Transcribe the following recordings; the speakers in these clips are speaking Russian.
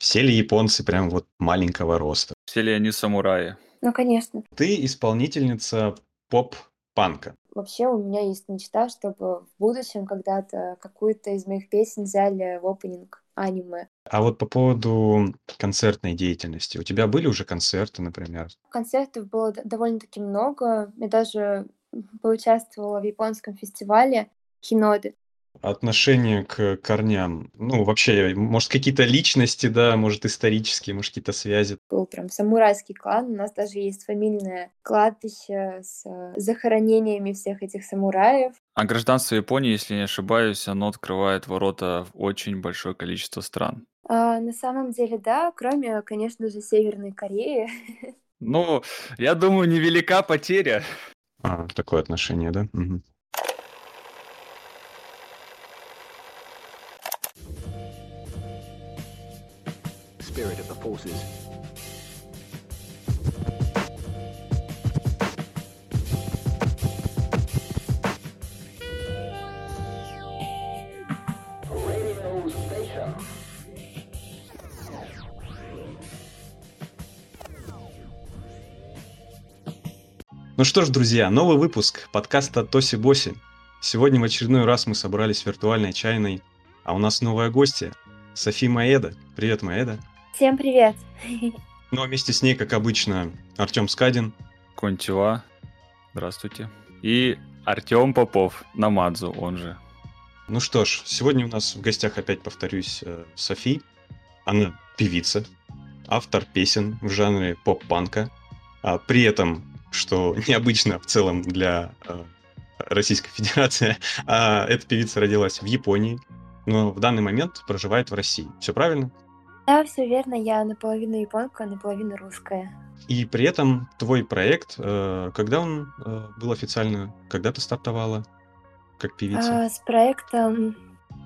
Все ли японцы прям вот маленького роста? Все ли они самураи? Ну, конечно. Ты исполнительница поп-панка. Вообще у меня есть мечта, чтобы в будущем когда-то какую-то из моих песен взяли в опенинг аниме. А вот по поводу концертной деятельности. У тебя были уже концерты, например? Концертов было довольно-таки много. Я даже поучаствовала в японском фестивале Киноды. Отношение к корням. Ну, вообще, может, какие-то личности, да, может, исторические, может, какие-то связи. Был прям самурайский клан. У нас даже есть фамильное кладбище с э, захоронениями всех этих самураев. А гражданство Японии, если не ошибаюсь, оно открывает ворота в очень большое количество стран. А, на самом деле, да, кроме, конечно же, Северной Кореи. Ну, я думаю, невелика потеря. А, такое отношение, да? Мгм. Spirit of the forces. Ну что ж, друзья, новый выпуск подкаста Тоси Боси. Сегодня в очередной раз мы собрались в виртуальной чайной, а у нас новая гостья Софи Маэда. Привет, Маэда. Всем привет! Ну а вместе с ней, как обычно, Артем Скадин. Контива. Здравствуйте. И Артем Попов, Намадзу, он же. Ну что ж, сегодня у нас в гостях, опять повторюсь, э, Софи. Она певица, автор песен в жанре поп-панка. А при этом, что необычно в целом для э, Российской Федерации, а эта певица родилась в Японии, но в данный момент проживает в России. Все правильно? Да, все верно, я наполовину японка, наполовину русская. И при этом твой проект, э, когда он э, был официально, когда ты стартовала как певица? А, с проектом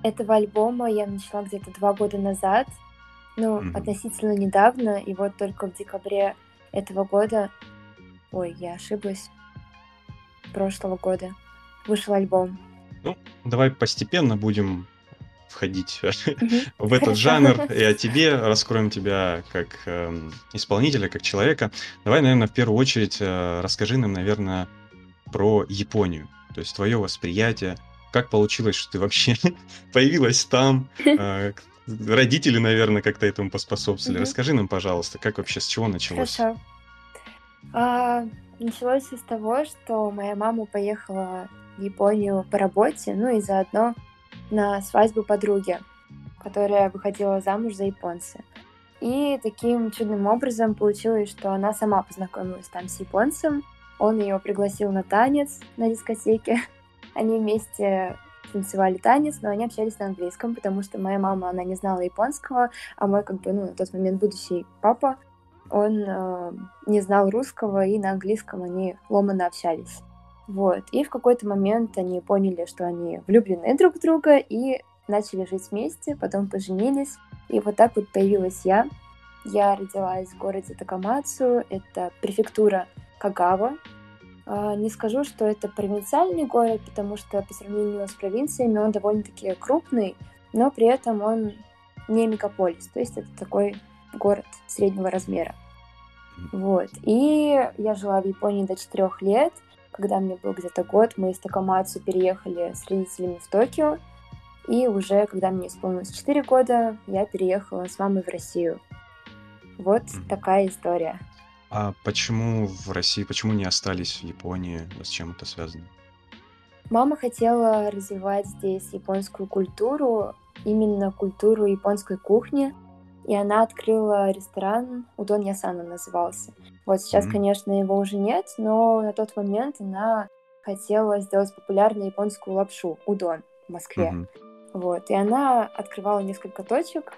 этого альбома я начала где-то два года назад, ну, Мгм. относительно недавно, и вот только в декабре этого года, ой, я ошиблась, прошлого года вышел альбом. Давай постепенно будем входить в этот жанр и о тебе, раскроем тебя как эм, исполнителя, как человека. Давай, наверное, в первую очередь э, расскажи нам, наверное, про Японию, то есть твое восприятие, как получилось, что ты вообще появилась там, э, родители, наверное, как-то этому поспособствовали. Расскажи нам, пожалуйста, как вообще, с чего началось? Хорошо. А, началось с того, что моя мама поехала в Японию по работе, ну и заодно на свадьбу подруги, которая выходила замуж за японца. И таким чудным образом получилось, что она сама познакомилась там с японцем. Он ее пригласил на танец на дискотеке. Они вместе танцевали танец, но они общались на английском, потому что моя мама, она не знала японского, а мой, как бы, ну, на тот момент будущий папа, он э, не знал русского, и на английском они ломано общались. Вот. И в какой-то момент они поняли, что они влюблены друг в друга, и начали жить вместе, потом поженились. И вот так вот появилась я. Я родилась в городе Такамацу, это префектура Кагава. Не скажу, что это провинциальный город, потому что по сравнению с провинциями он довольно-таки крупный, но при этом он не мегаполис, то есть это такой город среднего размера. Вот. И я жила в Японии до четырех лет. Когда мне был где-то год, мы из Такамацу переехали с родителями в Токио. И уже, когда мне исполнилось 4 года, я переехала с мамой в Россию. Вот такая история. А почему в России, почему не остались в Японии? С чем это связано? Мама хотела развивать здесь японскую культуру, именно культуру японской кухни, и она открыла ресторан Удон Ясан он назывался. Вот сейчас, Мгм. конечно, его уже нет, но на тот момент она хотела сделать популярную японскую лапшу удон в Москве. Мгм. Вот. И она открывала несколько точек,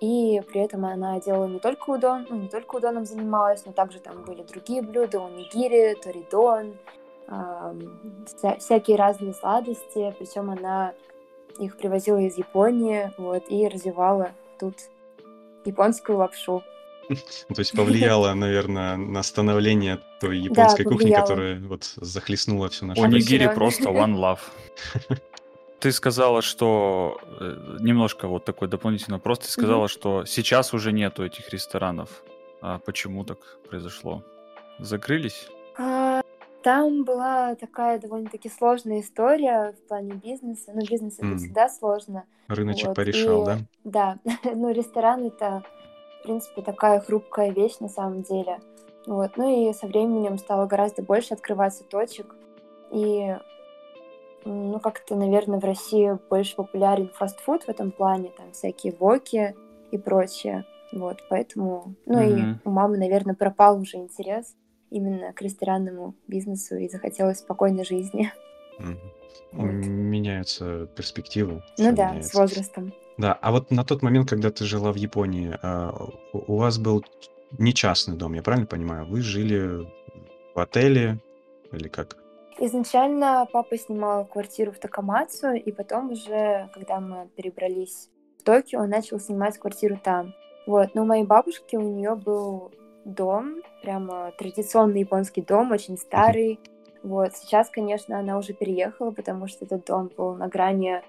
и при этом она делала не только удон, ну, не только удоном занималась, но также там были другие блюда, унигири, торидон, ам, вся- всякие разные сладости, причем она их привозила из Японии, вот, и развивала тут японскую лапшу. Ну, То есть повлияло, наверное, на становление той японской кухни, которая вот захлестнула всю нашу Онигири просто one love. ты сказала, что э, немножко вот такой дополнительный вопрос. Ты сказала, что сейчас уже нету этих ресторанов. А почему так произошло? Закрылись? А, Там была такая довольно-таки сложная история в плане бизнеса. Ну, бизнес это М. всегда сложно. Рыночек Вот, порешал, и- да? Да, ну ресторан это, в принципе, такая хрупкая вещь на самом деле. Вот, ну и со временем стало гораздо больше открываться точек. И, ну, как-то, наверное, в России больше популярен фастфуд в этом плане, там всякие воки и прочее. Вот, поэтому, ну Мгм. и у мамы, наверное, пропал уже интерес именно к ресторанному бизнесу и захотелось спокойной жизни. Мгм. Вот. Меняются перспективы. Ну да, с меняется. возрастом. Да, а вот на тот момент, когда ты жила в Японии, у у вас был не частный дом, я правильно понимаю? Вы жили в отеле или как? Изначально папа снимал квартиру в Такамацу, и потом уже, когда мы перебрались в Токио, он начал снимать квартиру там. Вот, но у моей бабушки у нее был дом, прямо традиционный японский дом, очень старый. Вот, сейчас, конечно, она уже переехала, потому что этот дом был на грани,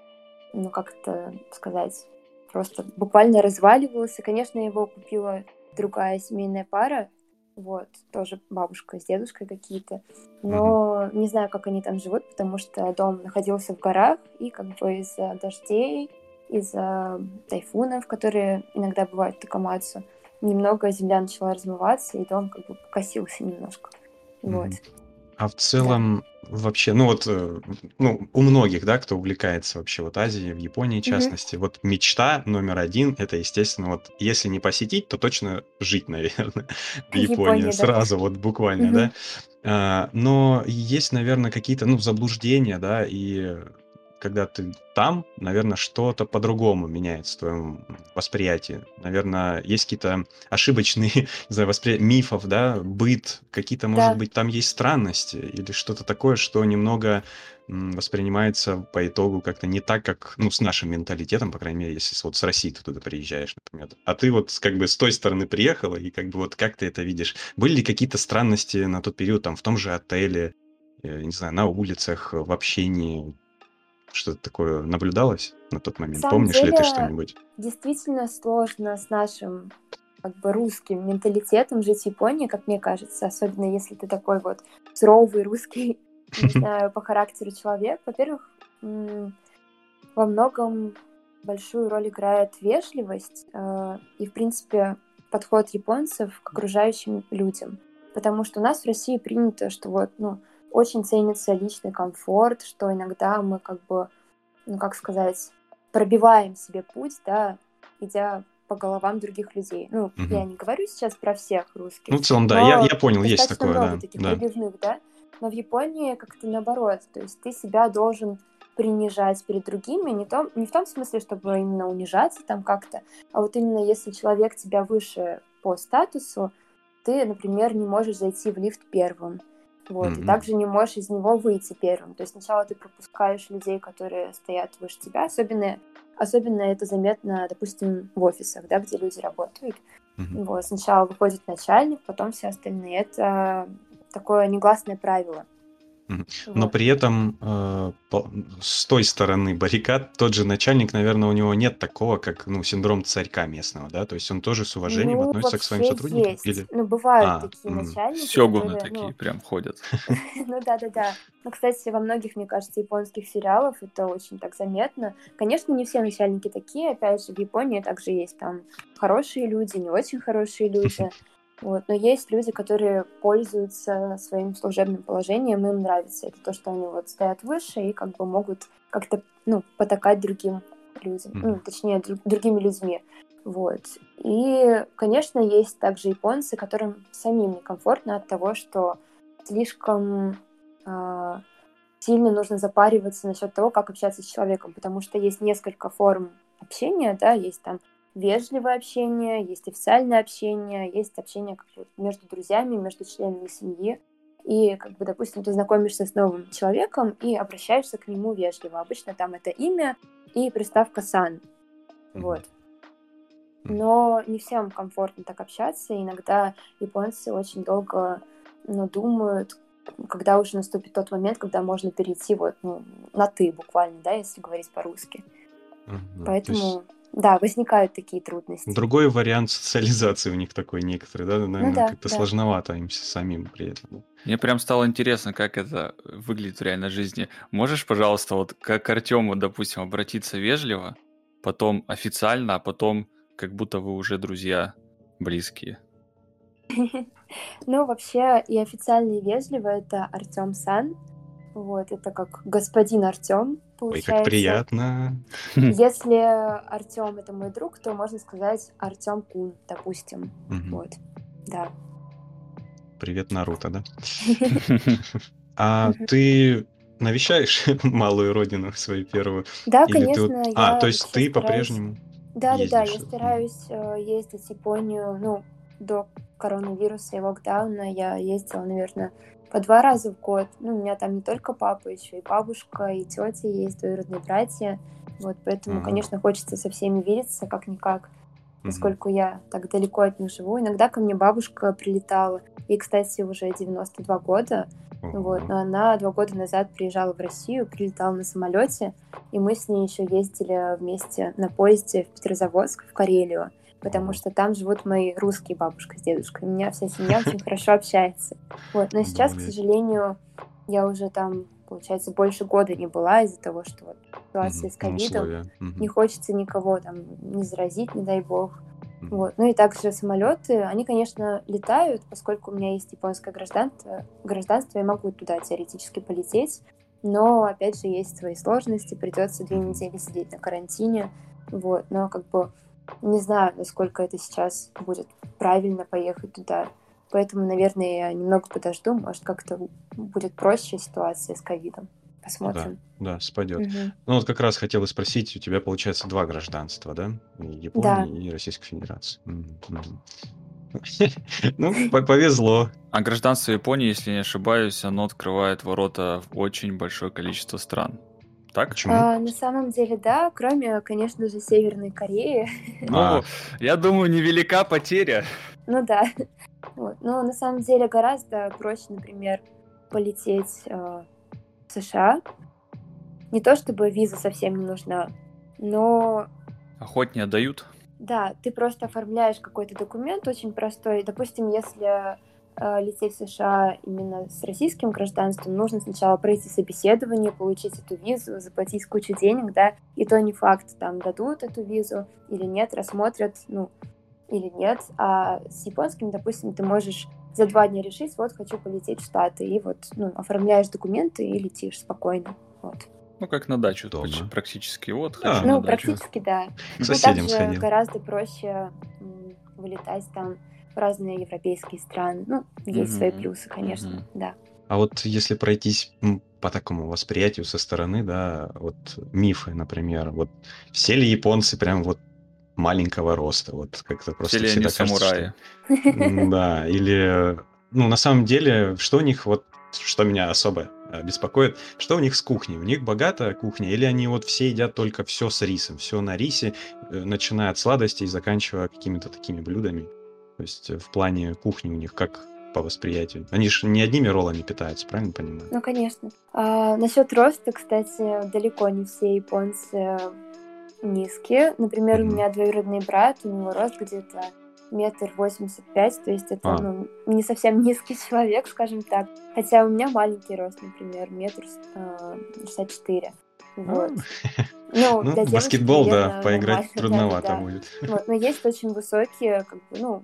ну, как это сказать, просто буквально разваливался. Конечно, его купила другая семейная пара, вот, тоже бабушка с дедушкой какие-то. Но не знаю, как они там живут, потому что дом находился в горах, и как бы из-за дождей, из-за тайфунов, которые иногда бывают в Такамацу, немного земля начала размываться, и дом как бы покосился немножко. Вот. А в целом вообще, ну вот, э, ну, у многих, да, кто увлекается вообще вот Азией, в Японии в частности, вот мечта номер один, это, естественно, вот если не посетить, то точно жить, наверное, в Японии, да. сразу, вот буквально, да. А, Но есть, наверное, какие-то, ну, заблуждения, да, и когда ты там, наверное, что-то по-другому меняется в твоем восприятии. Наверное, есть какие-то ошибочные, не знаю, восприятия мифов, да, быт, какие-то, может Да. быть, там есть странности или что-то такое, что немного воспринимается по итогу как-то не так, как, ну, с нашим менталитетом, по крайней мере, если вот с России ты туда приезжаешь, например. А ты вот как бы с той стороны приехала, и как бы вот как ты это видишь? Были ли какие-то странности на тот период, там, в том же отеле, э, не знаю, на улицах, в общении? Что-то такое наблюдалось на тот момент? самом Помнишь ли ты деле, что-нибудь? Действительно сложно с нашим как бы русским менталитетом жить в Японии, как мне кажется, особенно если ты такой вот суровый русский, не знаю, по характеру человек. Во-первых, во многом большую роль играет вежливость э, и, в принципе, подход японцев к окружающим людям. Потому что у нас в России принято, что вот, ну, очень ценится личный комфорт, что иногда мы как бы, ну, как сказать, пробиваем себе путь, да, идя по головам других людей. Ну, Мгм. я не говорю сейчас про всех русских, Ну, в целом, да, я, я понял, есть такое, много да. таких да. пробивных, да. Но в Японии как-то наоборот, то есть ты себя должен принижать перед другими, не, том, не в том смысле, чтобы именно унижаться там как-то, а вот именно если человек тебя выше по статусу, ты, например, не можешь зайти в лифт первым. Вот, и Мгм. также не можешь из него выйти первым. То есть сначала ты пропускаешь людей, которые стоят выше тебя. Особенно, особенно это заметно, допустим, в офисах, да, где люди работают. Мгм. Вот, сначала выходит начальник, потом все остальные. Это такое негласное правило. Но при этом э, по- с той стороны баррикад тот же начальник, наверное, у него нет такого, как ну, синдром царька местного, да? То есть он тоже с уважением Ну, относится к своим сотрудникам? есть. Или... Ну, бывают А, такие м. начальники, Сёгуны которые, ну, такие прям ходят. Ну да, да, да. Ну, кстати, во многих, мне кажется, японских сериалах это очень так заметно. Конечно, не все начальники такие. Опять же, в Японии также есть там хорошие люди, не очень хорошие люди. Вот. Но есть люди, которые пользуются своим служебным положением, им нравится это то, что они вот стоят выше и как бы могут как-то ну, потакать другим людям, ну, Мгм. точнее, друг- другими людьми. Вот. И, конечно, есть также японцы, которым самим некомфортно от того, что слишком а, сильно нужно запариваться насчет того, как общаться с человеком, потому что есть несколько форм общения, да, есть там вежливое общение, есть официальное общение, есть общение как бы между друзьями, между членами семьи. И, как бы, допустим, ты знакомишься с новым человеком и обращаешься к нему вежливо. Обычно там это имя и приставка «сан». Вот. Но не всем комфортно так общаться. Иногда японцы очень долго ну, думают, когда уже наступит тот момент, когда можно перейти вот ну, на ты буквально, да, если говорить по-русски. То Поэтому, есть да, возникают такие трудности. Другой вариант социализации у них такой некоторый, да? Наверное, Ну да, как-то да. сложновато им самим при этом. Мне прям стало интересно, как это выглядит в реальной жизни. Можешь, пожалуйста, вот как к Артему, допустим, обратиться вежливо, потом официально, а потом как будто вы уже друзья близкие. Ну, вообще, и официально, и вежливо это Артем Сан. Вот, это как господин Артем, Ой, получается. как приятно. Если Артем это мой друг, то можно сказать Артем Кун, допустим. Мгм. Вот, да. Привет, Наруто, да? А ты навещаешь малую родину свою первую? Да, Или ты конечно, А, я то есть ты по-прежнему... Да, да, да, я стараюсь э, ездить в Японию, ну, до коронавируса и локдауна я ездила, наверное, по два раза в год. Ну, у меня там не только папа, еще и бабушка, и тетя есть, двоюродные братья. Вот, поэтому, Мгм. конечно, хочется со всеми видеться как-никак, Мгм. поскольку я так далеко от них живу. Иногда ко мне бабушка прилетала. Ей, кстати, уже 92 года. Вот, Ого. но она два года назад приезжала в Россию, прилетала на самолете, и мы с ней еще ездили вместе на поезде в Петрозаводск, в Карелию, потому что там живут мои русские бабушка с дедушкой. У меня вся семья очень хорошо общается. Вот, но сейчас, к сожалению, я уже там, получается, больше года не была из-за того, что вот ситуация с ковидом. Не хочется никого там не заразить, не дай бог. Вот. Ну и также самолеты, они, конечно, летают, поскольку у меня есть японское гражданство, гражданство, я могу туда теоретически полететь, но, опять же, есть свои сложности, придется две недели сидеть на карантине, вот, но как бы не знаю, насколько это сейчас будет правильно поехать туда, поэтому, наверное, я немного подожду, может, как-то будет проще ситуация с ковидом, посмотрим. Да, спадет. Мгм. Ну вот как раз хотела спросить, у тебя получается два гражданства, да? И Японии и Российской Федерации. Ну, по- повезло. А гражданство Японии, если не ошибаюсь, оно открывает ворота в очень большое количество стран. Так? Почему? А, на самом деле, да, кроме, конечно же, Северной Кореи, Ну, А. я думаю, невелика потеря. Ну да. Вот. Но на самом деле гораздо проще, например, полететь э, в США. Не то чтобы виза совсем не нужна, но Охот не отдают. да, ты просто оформляешь какой-то документ очень простой. Допустим, если э, лететь в США именно с российским гражданством, нужно сначала пройти собеседование, получить эту визу, заплатить кучу денег, да, и то не факт, там дадут эту визу или нет, рассмотрят, ну, или нет. А с японским, допустим, ты можешь за два дня решить, вот хочу полететь в Штаты, и вот, ну, оформляешь документы и летишь спокойно. Вот. Ну, как на дачу почти практически. Вот, Да. хочу Ну, на дачу. практически, да. К Ну, соседям также сходил. гораздо проще вылетать там разные европейские страны. Ну, есть свои Мгм, плюсы, конечно, мгм. да. А вот если пройтись по такому восприятию со стороны, да, вот мифы, например, вот все ли японцы прям вот маленького роста, вот как-то просто Все ли они всегда кажется, самураи? что- М, Да, или, ну, на самом деле, что у них вот, что меня особо э, беспокоит, что у них с кухней? У них богатая кухня, или они вот все едят только все с рисом, все на рисе, э, начиная от сладостей и заканчивая какими-то такими блюдами? То есть э, в плане кухни у них как по восприятию? Они же не одними роллами питаются, правильно понимаю? Ну, конечно. А, насчет роста, кстати, далеко не все японцы низкие. Например, у Мгм. меня двоюродный брат, у него рост где-то метр восемьдесят пять, то есть это А. ну, не совсем низкий человек, скажем так. Хотя у меня маленький рост, например, метр а, шестьдесят четыре. Вот. Ну, Ну, девочки, баскетбол, да, поиграть трудновато будет. Вот, но есть очень высокие, как бы, ну,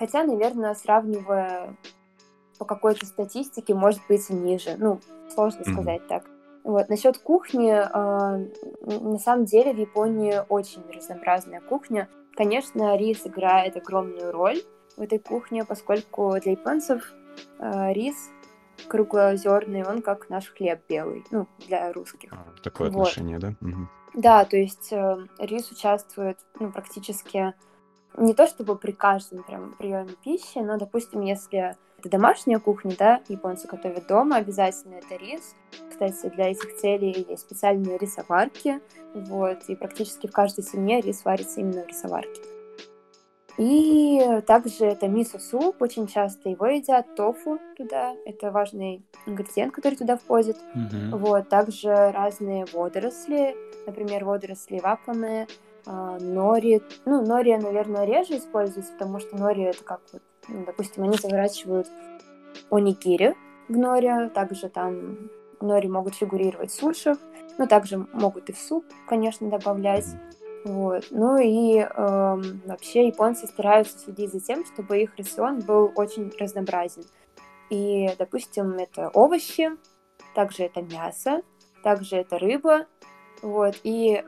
хотя, наверное, сравнивая по какой-то статистике, может быть и ниже. Ну, сложно Мгм. сказать так. Вот. Насчет кухни, н- на самом деле в Японии очень разнообразная кухня. Конечно, рис играет огромную роль в этой кухне, поскольку для японцев а, рис круглозерный, он как наш хлеб белый, ну, для русских. А, Такое Вот. отношение, да? Мгм. Да, то есть э, рис участвует ну, практически не то чтобы при каждом прям приеме пищи, но, допустим, если это домашняя кухня, да, японцы готовят дома, обязательно это рис. Кстати, для этих целей есть специальные рисоварки, вот, и практически в каждой семье рис варится именно в рисоварке. И также это мисо-суп, очень часто его едят, тофу туда, это важный ингредиент, который туда входит. Мгм. Вот, также разные водоросли, например, водоросли вакуумные, нори. Ну, нори, наверное, реже используется, потому что нори это как вот, ну, допустим, они заворачивают онигири в нори, также там нори могут фигурировать в сушах, но также могут и в суп, конечно, добавлять. Вот. Ну и эм, вообще японцы стараются следить за тем, чтобы их рацион был очень разнообразен. И, допустим, это овощи, также это мясо, также это рыба, вот, и,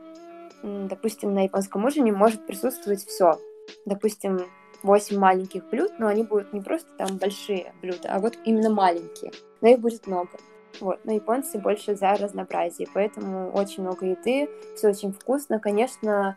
допустим, на японском ужине может присутствовать все. Допустим, 8 маленьких блюд, но они будут не просто там большие блюда, а вот именно маленькие, но их будет много. Вот, но японцы больше за разнообразие, поэтому очень много еды, все очень вкусно. Конечно,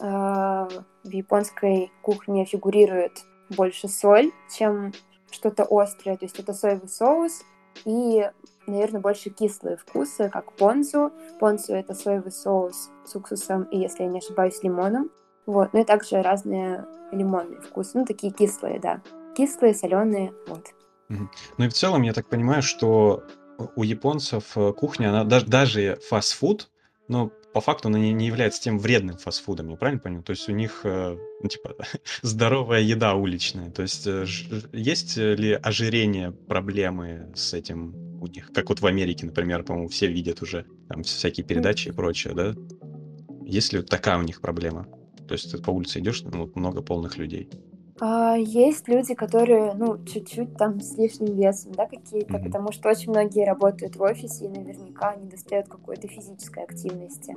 э, в японской кухне фигурирует больше соль, чем что-то острое, то есть это соевый соус и, наверное, больше кислые вкусы, как понзу. Понзу — это соевый соус с уксусом и, если я не ошибаюсь, лимоном. Вот, ну и также разные лимонные вкусы, ну такие кислые, да. Кислые, соленые, вот. Ну и в целом, я так понимаю, что у японцев э, кухня, она даже, даже фастфуд, но по факту она не, не является тем вредным фастфудом, я правильно понял? То есть у них, э, ну, типа, здоровая еда уличная. То есть э, есть ли ожирение, проблемы с этим у них? Как вот в Америке, например, по-моему, все видят уже там всякие передачи и прочее, да? Есть ли вот такая у них проблема? То есть ты по улице идешь, ну, много полных людей. А, есть люди, которые, ну, чуть-чуть там с лишним весом, да, какие-то, Мгм. потому что очень многие работают в офисе и наверняка они достают какой-то физической активности.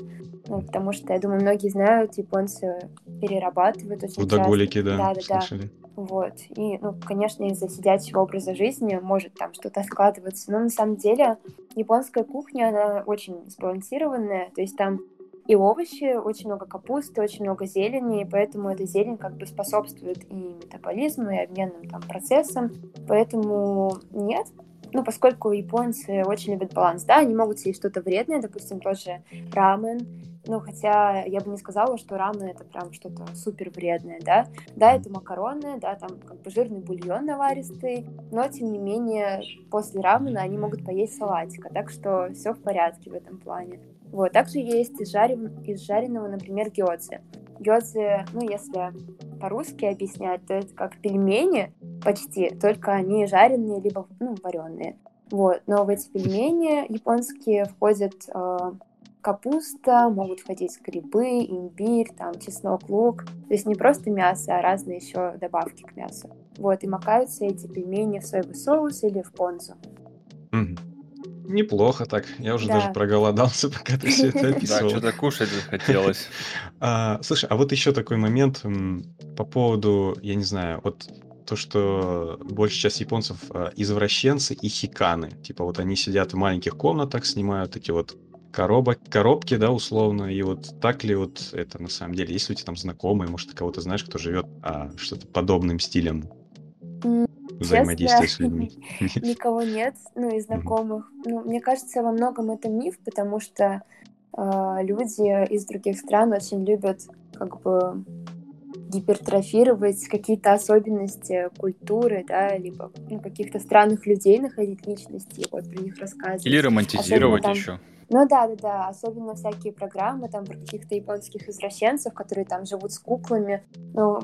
Ну, потому что, я думаю, многие знают, японцы перерабатывают очень Трудоголики, часто. да, Да-да-да. слышали. Вот. И, ну, конечно, из-за сидячего образа жизни может там что-то откладываться. Но на самом деле японская кухня, она очень сбалансированная. То есть там и овощи, очень много капусты, очень много зелени, и поэтому эта зелень как бы способствует и метаболизму, и обменным там процессам. Поэтому нет. Ну, поскольку японцы очень любят баланс, да, они могут съесть что-то вредное, допустим, тот же рамен, ну, хотя я бы не сказала, что рамен это прям что-то супер вредное, да. Да, это макароны, да, там как бы жирный бульон наваристый, но тем не менее после рамена они могут поесть салатика, так что все в порядке в этом плане. Вот, также есть из, жарен- из жареного, например, гёдзе. Гёдзе, ну, если по-русски объяснять, то это как пельмени почти, только они жареные либо, ну, вареные. Вот, но в эти пельмени японские входят э, капуста, могут входить грибы, имбирь, там, чеснок, лук. То есть не просто мясо, а разные еще добавки к мясу. Вот, и макаются эти пельмени в соевый соус или в понзу. Мгм. Неплохо так. Я уже Да. даже проголодался, пока ты все это Да, описывал. что-то кушать захотелось. А, слушай, а вот еще такой момент по поводу, я не знаю, вот то, что больше сейчас японцев а, извращенцы и хиканы. Типа вот они сидят в маленьких комнатах, снимают эти вот коробок, коробки, да, условно, и вот так ли вот это на самом деле? Есть ли у тебя там знакомые, может, ты кого-то знаешь, кто живет а, что-то подобным стилем взаимодействия с людьми? Никого нет, ну, из знакомых. Ну, мне кажется, во многом это миф, потому что э, люди из других стран очень любят как бы гипертрофировать какие-то особенности культуры, да, либо ну, каких-то странных людей находить личности, и вот про них рассказывать. Или романтизировать там- еще. Ну да, да, да, особенно всякие программы там про каких-то японских извращенцев, которые там живут с куклами. Ну,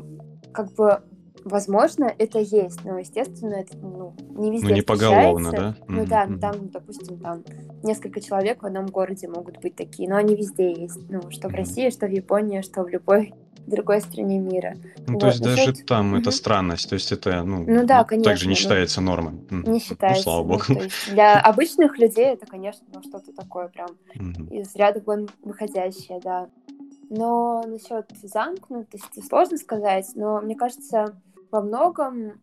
как бы, возможно, это есть, но, естественно, это ну, не везде Ну, не поголовно, да? Ну да, ну там, допустим, там несколько человек в одном городе могут быть такие, но они везде есть. Ну, что в. России, что в Японии, что в любой другой стране мира. Ну, Вот, то есть даже насчет- там это Мгм. странность, то есть это, ну, Ну да, ну, также конечно, не ну, считается нормой. М, Не считается. Ну, слава ну, богу. есть для обычных людей это, конечно, ну, что-то такое прям Мгм. из ряда вон выходящее, да. Но насчет замкнутости сложно сказать, но мне кажется, во многом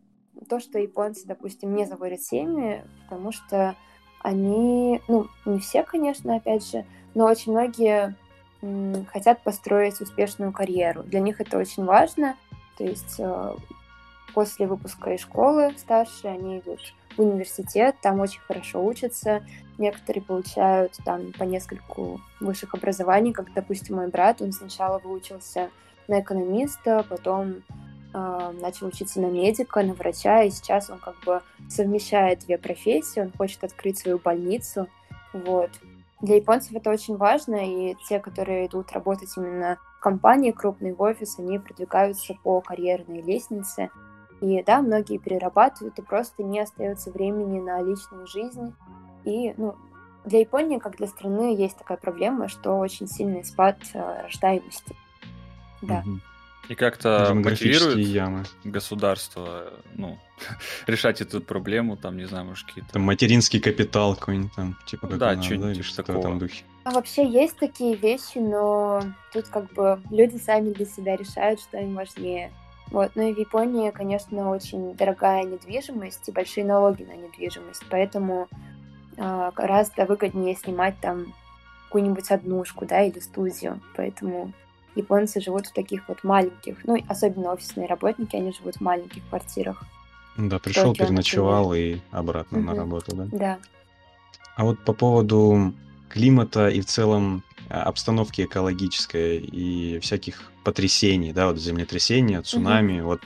то, что японцы, допустим, не заводят семьи, потому что они, ну, не все, конечно, опять же, но очень многие м, хотят построить успешную карьеру. Для них это очень важно. То есть э, после выпуска из школы старшие они идут в университет, там очень хорошо учатся, Некоторые получают там по нескольку высших образований, как, допустим, мой брат, он сначала выучился на экономиста, потом начал учиться на медика, на врача, и сейчас он как бы совмещает две профессии, он хочет открыть свою больницу, вот. Для японцев это очень важно, и те, которые идут работать именно в компании, крупный в офис, они продвигаются по карьерной лестнице. И да, многие перерабатывают, и просто не остается времени на личную жизнь. И ну, для Японии, как для страны, есть такая проблема, что очень сильный спад э, рождаемости. Да. Мгм. И как-то мотивирует ямы. государство, ну, решать эту проблему, там, не знаю, может, какие-то... Там материнский капитал какой-нибудь там, типа Ну как да, чё-нибудь да, или типа что в такого. этом духе. А вообще есть такие вещи, но тут как бы люди сами для себя решают, что им важнее. Вот. Ну и в Японии, конечно, очень дорогая недвижимость и большие налоги на недвижимость, поэтому а, гораздо выгоднее снимать там какую-нибудь однушку, да, или студию. Поэтому японцы живут в таких вот маленьких, ну, особенно офисные работники, они живут в маленьких квартирах. Да, пришел, Токио, переночевал и обратно на Мгм. работу, да. Да. А вот по поводу климата и в целом а, обстановки экологической и всяких потрясений, да, вот землетрясения, цунами, вот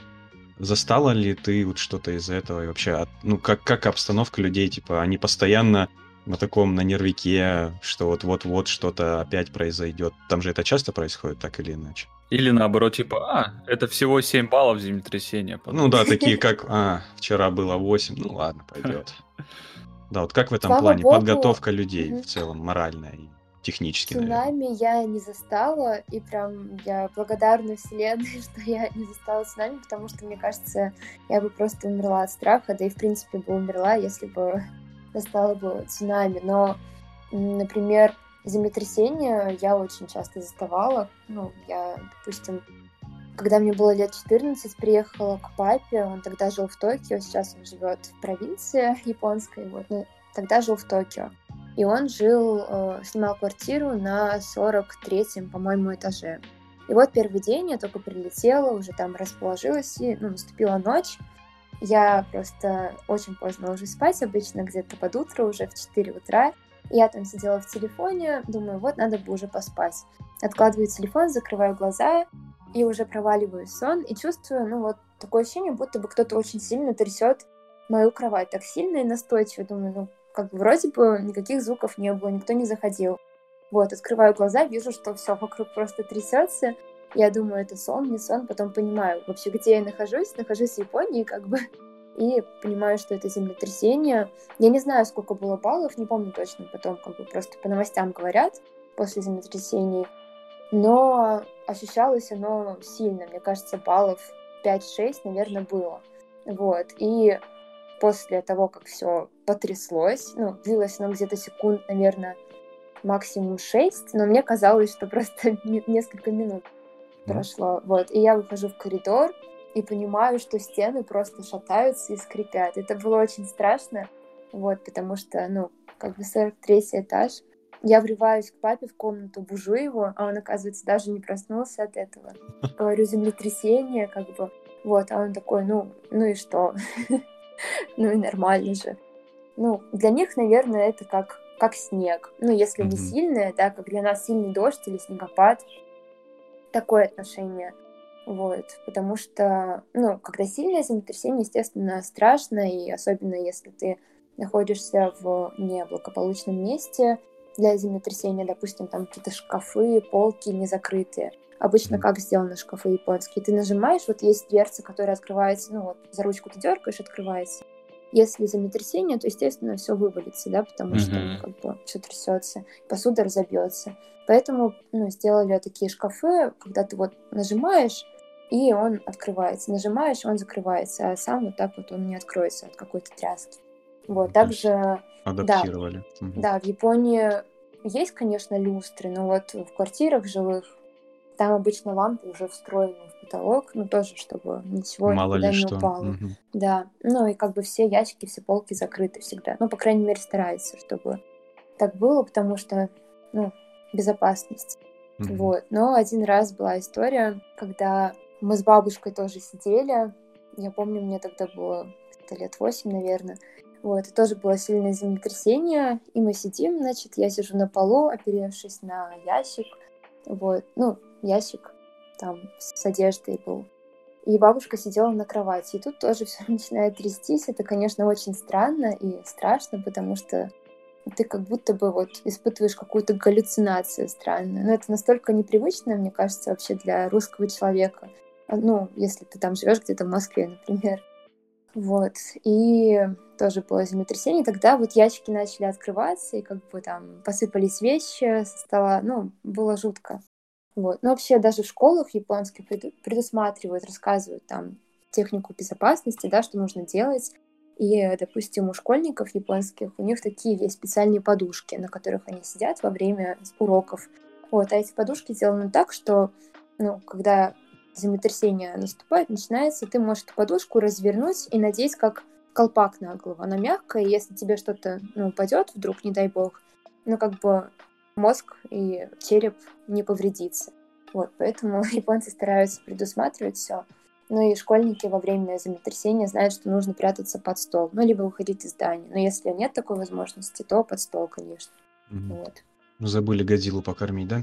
застала ли ты вот что-то из этого и вообще, ну, как, как обстановка людей, типа, они постоянно на таком, на нервике, что вот вот-вот что-то опять произойдет. Там же это часто происходит, так или иначе? Или наоборот, типа, а, это всего 7 баллов землетрясения. Ну да, такие как, а, вчера было 8, ну ладно, пойдет. Да, вот как в этом Слава плане богу. подготовка людей в целом, моральная и технически, наверное? Цунами я не застала, и прям я благодарна Вселенной, что я не застала цунами, потому что, мне кажется, я бы просто умерла от страха, да и, в принципе, бы умерла, если бы застала бы цунами. Но, например, землетрясение я очень часто заставала. Ну, я, допустим, когда мне было лет 14, приехала к папе, он тогда жил в Токио, сейчас он живет в провинции японской, вот, но тогда жил в Токио. И он жил, э, снимал квартиру на 43-м, по-моему, этаже. И вот первый день я только прилетела, уже там расположилась, и ну, наступила ночь. Я просто очень поздно ложусь спать, обычно где-то под утро, уже в 4 утра. Я там сидела в телефоне, думаю, вот надо бы уже поспать. Откладываю телефон, закрываю глаза и уже проваливаю сон и чувствую, ну вот такое ощущение, будто бы кто-то очень сильно трясет мою кровать так сильно и настойчиво. Думаю, ну как бы вроде бы никаких звуков не было, никто не заходил. Вот, открываю глаза, вижу, что все вокруг просто трясется. Я думаю, это сон, не сон, потом понимаю вообще, где я нахожусь. Нахожусь в Японии, как бы, и понимаю, что это землетрясение. Я не знаю, сколько было баллов, не помню точно, потом как бы просто по новостям говорят после землетрясений. Но ощущалось оно сильно, мне кажется, баллов 5-6, наверное, было. Вот, и после того, как все потряслось, ну, длилось оно где-то секунд, наверное, максимум 6, но мне казалось, что просто не- несколько минут Ну. прошло. Вот, и я выхожу в коридор и понимаю, что стены просто шатаются и скрипят. Это было очень страшно, вот, потому что, ну, как бы 43 этаж. Я врываюсь к папе в комнату, бужу его, а он, оказывается, даже не проснулся от этого. Говорю, землетрясение, как бы. Вот, а он такой, ну, ну и что? Ну и нормально же. Ну, для них, наверное, это как, как снег. Ну, если не сильное, да, как для нас сильный дождь или снегопад. Такое отношение. Вот, потому что, ну, когда сильное землетрясение, естественно, страшно, и особенно если ты находишься в неблагополучном месте для землетрясения, допустим, там какие-то шкафы, полки не закрытые. Обычно как сделаны шкафы японские? Ты нажимаешь, вот есть дверца, которая открывается, ну вот за ручку ты дергаешь, открывается. Если землетрясение, то, естественно, все вывалится, да, потому что Мгм. ну, как бы все трясется, посуда разобьется. Поэтому ну, сделали такие шкафы, когда ты вот нажимаешь, и он открывается. Нажимаешь, он закрывается, а сам вот так вот он не откроется от какой-то тряски. Вот, То также Адаптировали. Мгм. да, в Японии есть, конечно, люстры, но вот в квартирах жилых там обычно лампы уже встроены потолок, ну тоже, чтобы ничего Мало никуда не что. упало. Мгм. Да, ну и как бы все ящики, все полки закрыты всегда. Ну, по крайней мере, стараются, чтобы так было, потому что, ну, безопасность. Мгм. Вот. Но один раз была история, когда мы с бабушкой тоже сидели. Я помню, мне тогда было лет восемь, наверное. Вот, и тоже было сильное землетрясение, и мы сидим, значит, я сижу на полу, оперевшись на ящик, вот, ну, ящик там с одеждой был. и бабушка сидела на кровати. И тут тоже все начинает трястись. Это, конечно, очень странно и страшно, потому что ты как будто бы вот испытываешь какую-то галлюцинацию странную. Но это настолько непривычно, мне кажется, вообще для русского человека. А, ну, если ты там живешь где-то в Москве, например. Вот. И тоже было землетрясение. Тогда вот ящики начали открываться, и как бы там посыпались вещи со стола. Ну, было жутко. Вот. Но вообще даже в школах японских предусматривают, рассказывают там технику безопасности, да, что нужно делать. И, допустим, у школьников японских у них такие есть специальные подушки, на которых они сидят во время уроков. Вот, а эти подушки сделаны так, что, ну, когда землетрясение наступает, начинается, ты можешь эту подушку развернуть и надеть как колпак на голову. Она мягкая, и если тебе что-то ну, упадет вдруг, не дай бог, ну, как бы мозг и череп не повредится. Вот, поэтому японцы стараются предусматривать все. Ну и школьники во время землетрясения знают, что нужно прятаться под стол, ну либо выходить из здания. Но если нет такой возможности, то под стол, конечно. Mm-hmm. Вот. Ну, забыли Годзиллу покормить, да?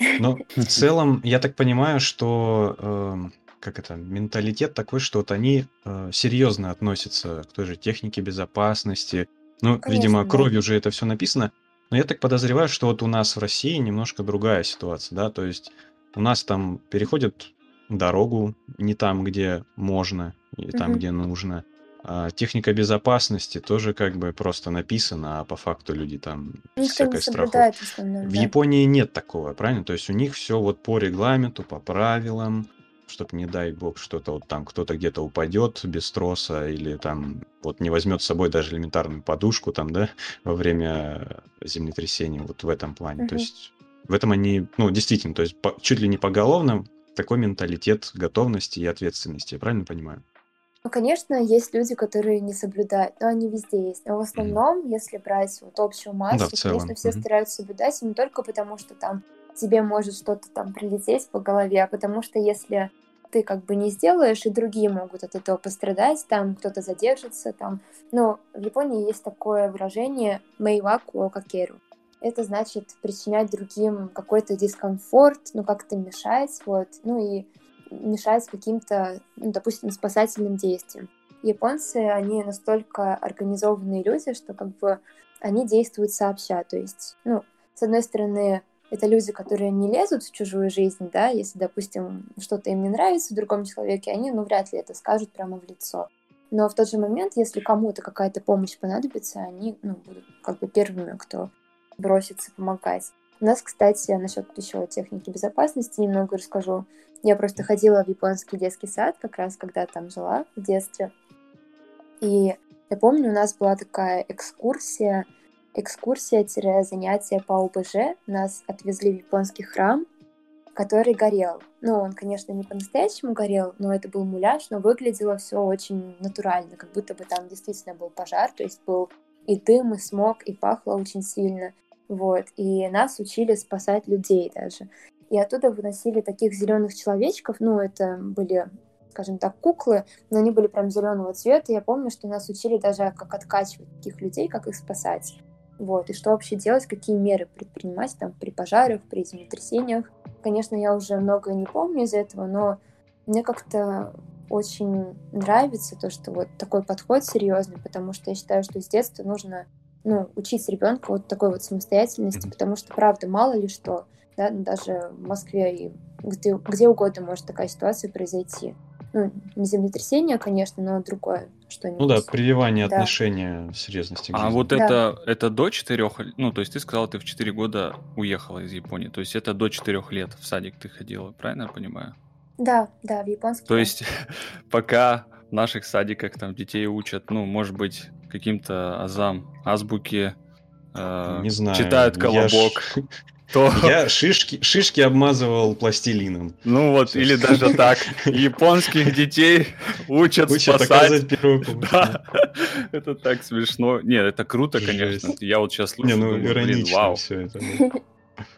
Но в целом, я так понимаю, что э, как это, менталитет такой, что вот они э, серьезно относятся к той же технике безопасности. Ну, Конечно, видимо, да. кровью уже это все написано. Но я так подозреваю, что вот у нас в России немножко другая ситуация, да, то есть у нас там переходят дорогу не там, где можно, и там, где нужно. А техника безопасности тоже как бы просто написана, а по факту люди там Никто всякой страховки. В да. Японии нет такого, правильно? То есть у них все вот по регламенту, по правилам, чтобы, не дай бог, что-то вот там кто-то где-то упадет без троса или там вот не возьмет с собой даже элементарную подушку там, да, во время землетрясения, вот в этом плане. Uh-huh. То есть в этом они, ну, действительно, то есть по, чуть ли не поголовно такой менталитет готовности и ответственности, я правильно понимаю? Ну, конечно, есть люди, которые не соблюдают, но они везде есть. Но в основном, mm-hmm. если брать вот общую массу, да, конечно, все mm-hmm. стараются соблюдать, не только потому, что там тебе может что-то там прилететь по голове, а потому что если ты как бы не сделаешь, и другие могут от этого пострадать, там кто-то задержится, там. Но в Японии есть такое выражение «мэйваку какеру». Это значит причинять другим какой-то дискомфорт, ну как-то мешать, вот, ну и мешать каким-то, ну, допустим, спасательным действиям. Японцы, они настолько организованные люди, что как бы они действуют сообща, то есть, ну, с одной стороны, это люди, которые не лезут в чужую жизнь, да, если, допустим, что-то им не нравится в другом человеке, они, ну, вряд ли это скажут прямо в лицо. Но в тот же момент, если кому-то какая-то помощь понадобится, они, ну, будут как бы первыми, кто бросится помогать. У нас, кстати, насчет еще техники безопасности немного расскажу. Я просто ходила в японский детский сад, как раз когда там жила в детстве. И я помню, у нас была такая экскурсия, экскурсия-занятие по ОБЖ. Нас отвезли в японский храм, который горел. Ну, он, конечно, не по-настоящему горел, но это был муляж, но выглядело все очень натурально, как будто бы там действительно был пожар, то есть был и дым, и смог, и пахло очень сильно. Вот. И нас учили спасать людей даже. И оттуда выносили таких зеленых человечков, ну, это были скажем так, куклы, но они были прям зеленого цвета. Я помню, что нас учили даже, как откачивать таких людей, как их спасать. Вот, и что вообще делать, какие меры предпринимать там при пожарах, при землетрясениях. Конечно, я уже многое не помню из этого, но мне как-то очень нравится то, что вот такой подход серьезный, потому что я считаю, что с детства нужно ну, учить ребенка вот такой вот самостоятельности, потому что, правда, мало ли что, да, даже в Москве и где, где угодно может такая ситуация произойти ну, не землетрясение, конечно, но другое что-нибудь. Ну да, прививание да. отношения серьезности. А вот да. это, это до четырех, ну, то есть ты сказала, ты в четыре года уехала из Японии, то есть это до четырех лет в садик ты ходила, правильно я понимаю? Да, да, в японский. То есть пока в наших садиках там детей учат, ну, может быть, каким-то азам, азбуки, э, не знаю, читают колобок. Я ж то... Я шишки, шишки обмазывал пластилином. Ну вот, Все. или даже так. Японских детей учат, учат спасать. первую помощь. Да. Это так смешно. Нет, это круто, конечно. Я вот сейчас слушаю, Не, ну, думаю, блин, вау. все это.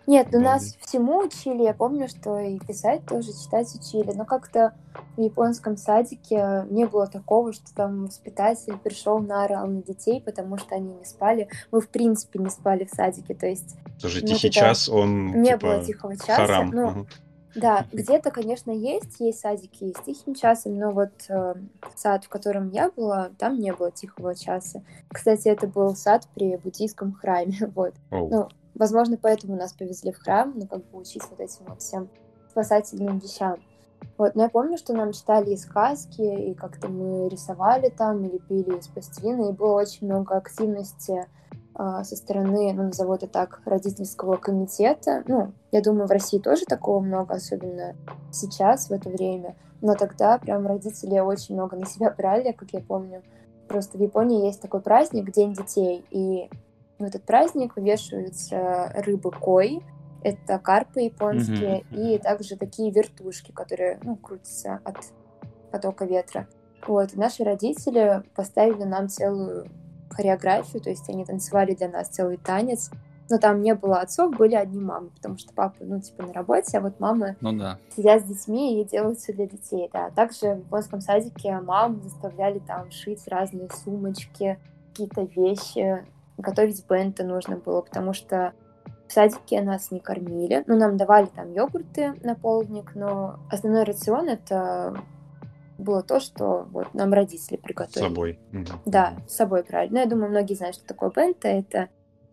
Нет, у нас всему учили. Я помню, что и писать тоже, читать учили. Но как-то в японском садике не было такого, что там воспитатель пришел, наорал на детей, потому что они не спали. Мы, в принципе, не спали в садике. То есть... Тоже тихий час, он Не типа, было тихого часа. Харам. Ну, угу. Да, где-то, конечно, есть, есть садики с тихим часом, но вот э, сад, в котором я была, там не было тихого часа. Кстати, это был сад при буддийском храме, вот. Оу. Ну, возможно, поэтому нас повезли в храм, ну, как бы учить вот этим вот всем спасательным вещам. Вот, но я помню, что нам читали и сказки, и как-то мы рисовали там, и лепили из пластилина, и было очень много активности а, со стороны, ну, назову это так, родительского комитета. Ну, я думаю, в России тоже такого много, особенно сейчас, в это время. Но тогда прям родители очень много на себя брали, как я помню. Просто в Японии есть такой праздник, День детей, и в этот праздник вывешиваются рыбы кой, это карпы японские, Мгм. и также такие вертушки, которые, ну, крутятся от потока ветра. Вот, и наши родители поставили нам целую хореографию, то есть они танцевали для нас целый танец, но там не было отцов, были одни мамы, потому что папа, ну, типа, на работе, а вот мамы Ну да. сидят с детьми и делают все для детей, да. Также в японском садике мам заставляли там шить разные сумочки, какие-то вещи, готовить бенто нужно было, потому что в садике нас не кормили. Ну, нам давали там йогурты на полдник, но основной рацион это было то, что вот нам родители С приготовили. собой. Мгм. Да, с собой брали. Ну, я думаю, многие знают, что такое бенто. Это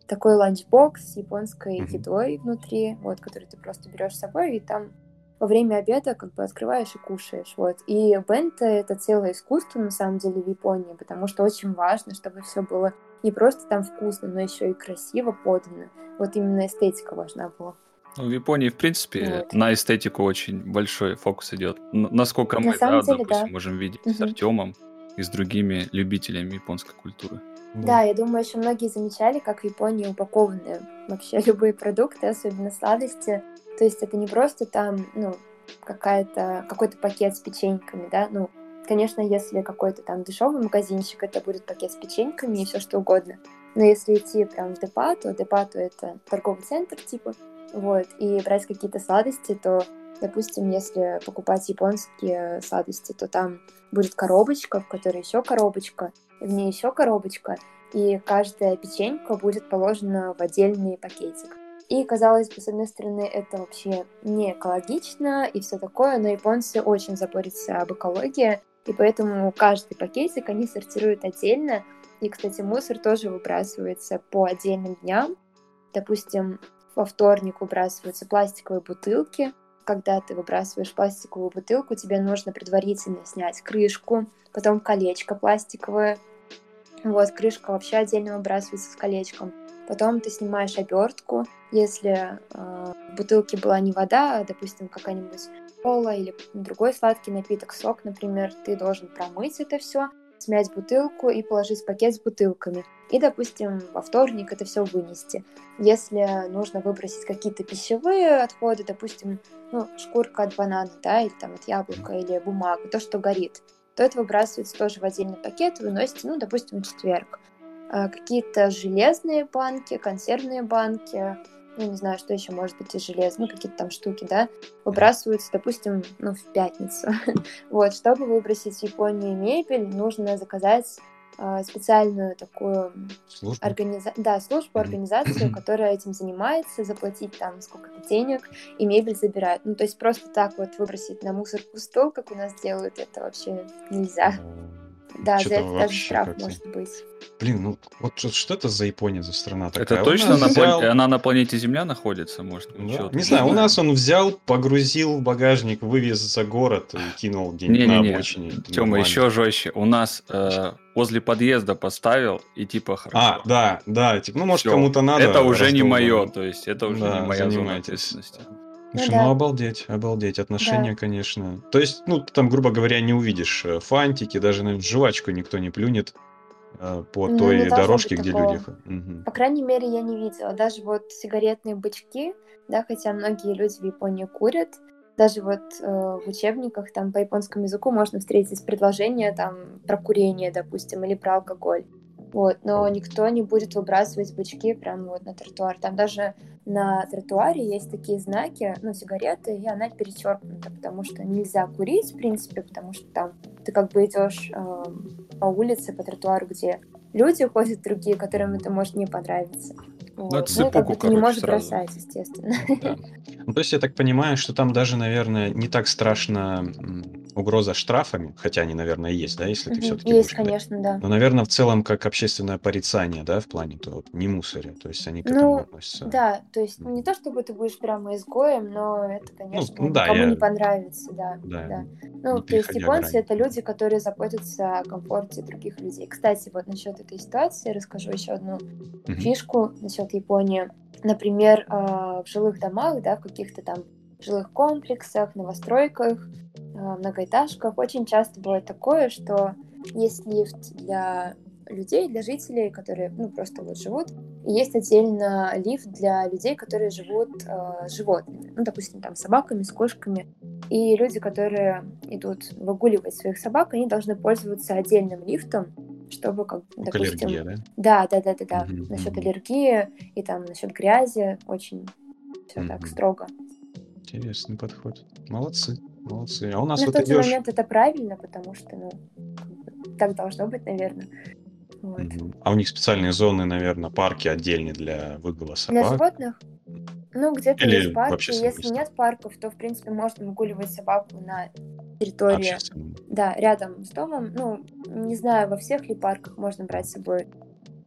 такой ланчбокс с японской Мгм. едой внутри, вот, который ты просто берешь с собой, и там во время обеда как бы открываешь и кушаешь, вот. И бенто — это целое искусство, на самом деле, в Японии, потому что очень важно, чтобы все было не просто там вкусно, но еще и красиво подано. Вот именно эстетика важна была. Ну, в Японии, в принципе, Вот. на эстетику очень большой фокус идет. Н- насколько На мы, да, деле, допустим, да. можем видеть с Мгм. Артемом и с другими любителями японской культуры. Да, я думаю, еще многие замечали, как в Японии упакованы вообще любые продукты, особенно сладости. То есть это не просто там, ну, какая-то, какой-то пакет с печеньками, да, ну, конечно, если какой-то там дешевый магазинчик, это будет пакет с печеньками и все что угодно. Но если идти прям в депа, то депа то это торговый центр типа, вот, и брать какие-то сладости, то, допустим, если покупать японские сладости, то там будет коробочка, в которой еще коробочка, в ней еще коробочка, и каждая печенька будет положена в отдельный пакетик. И, казалось бы, с одной стороны, это вообще не экологично и все такое, но японцы очень заботятся об экологии, и поэтому каждый пакетик они сортируют отдельно. И, кстати, мусор тоже выбрасывается по отдельным дням. Допустим, во вторник выбрасываются пластиковые бутылки. Когда ты выбрасываешь пластиковую бутылку, тебе нужно предварительно снять крышку, потом колечко пластиковое, вот, крышка вообще отдельно выбрасывается с колечком. Потом ты снимаешь обертку. Если э, в бутылке была не вода, а, допустим, какая-нибудь кола или другой сладкий напиток, сок, например, ты должен промыть это все, смять бутылку и положить пакет с бутылками. И, допустим, во вторник это все вынести. Если нужно выбросить какие-то пищевые отходы, допустим, ну, шкурка от банана, да, или там от яблока, или бумага, то, что горит, то это выбрасывается тоже в отдельный пакет, выносите, ну, допустим, в четверг. А, Какие-то железные банки, консервные банки, ну, не знаю, что еще может быть из железа, ну, какие-то там штуки, да, выбрасываются, допустим, ну, в пятницу. Вот, чтобы выбросить в Японии мебель, нужно заказать а, специальную такую Служба. организа... да, службу, организацию, которая этим занимается, заплатить там сколько-то денег, и мебель забирают. Ну, то есть просто так вот выбросить на мусорку стол, как у нас делают, это вообще нельзя. Да, за Чё-то это даже вообще штраф как-то- может быть. Блин, ну вот что, что это за Япония за страна такая? Это точно на взял- плане- она на планете Земля находится, может? Да, Чё-то Не знаю, у нас он взял, погрузил в багажник, вывез за город и кинул где-нибудь на обочине. Тёма, еще жестче. У нас э, возле подъезда поставил, и типа хорошо. А, да, да, типа, ну может кому-то надо. это уже не мое, то есть это уже Да, не моя зона занимайтесь. Слушай, Ну ну да. обалдеть, обалдеть. Отношения, Да. конечно. То есть, ну, ты там, грубо говоря, не увидишь э, фантики, даже, наверное, жвачку никто не плюнет э, по Ну, той дорожке, где такого. люди. Мгм. По крайней мере, я не видела. Даже вот сигаретные бычки, да, хотя многие люди в Японии курят, даже вот э, в учебниках там по японскому языку можно встретить предложение там про курение, допустим, или про алкоголь. Вот, но никто не будет выбрасывать бычки прямо вот на тротуар. Там даже на тротуаре есть такие знаки, ну, сигареты, и она перечеркнута, потому что нельзя курить, в принципе, потому что там ты как бы идешь эм, по улице, по тротуару, где люди ходят другие, которым это может не понравиться. Вот. Ну, Ну, цепочку, и как бы ты не можешь сразу. бросать, естественно. Да. Ну, то есть я так понимаю, что там даже, наверное, не так страшно угроза штрафами, хотя они, наверное, есть, да, если ты все-таки Есть, конечно, да. Но, наверное, в целом как общественное порицание, да, в плане то вот, не мусоре, то есть они к Ну, этому относятся. Да, то есть не то, чтобы ты будешь прямо изгоем, но это, конечно, ну да, никому я- не понравится, да. Да, да. не Ну, то есть японцы это люди, которые заботятся о комфорте других людей. Кстати, вот насчет этой ситуации расскажу еще одну Мгм. фишку насчет Японии. Например, а, в жилых домах, да, в каких-то там жилых комплексах, новостройках, а, многоэтажках очень часто бывает такое, что есть лифт для людей, для жителей, которые, ну, просто вот живут, есть отдельно лифт для людей, которые живут э, с животными, ну, допустим, там, с собаками, с кошками. И люди, которые идут выгуливать своих собак, они должны пользоваться отдельным лифтом, чтобы, как, допустим, аллергия, да? да, да, да, да, да. Мгм, Насчет аллергии и там насчет грязи очень все так Мгм. строго. Интересный подход. Молодцы, молодцы. А у нас Но в вот тот же идешь... момент это правильно, потому что, ну, так должно быть, наверное. Вот. А у них специальные зоны, наверное, парки отдельные для выгула Для собак. животных? Ну, где-то Или есть парки. Если места? нет парков, то, в принципе, можно выгуливать собаку на территории, да, рядом с домом. Ну, не знаю, во всех ли парках можно брать с собой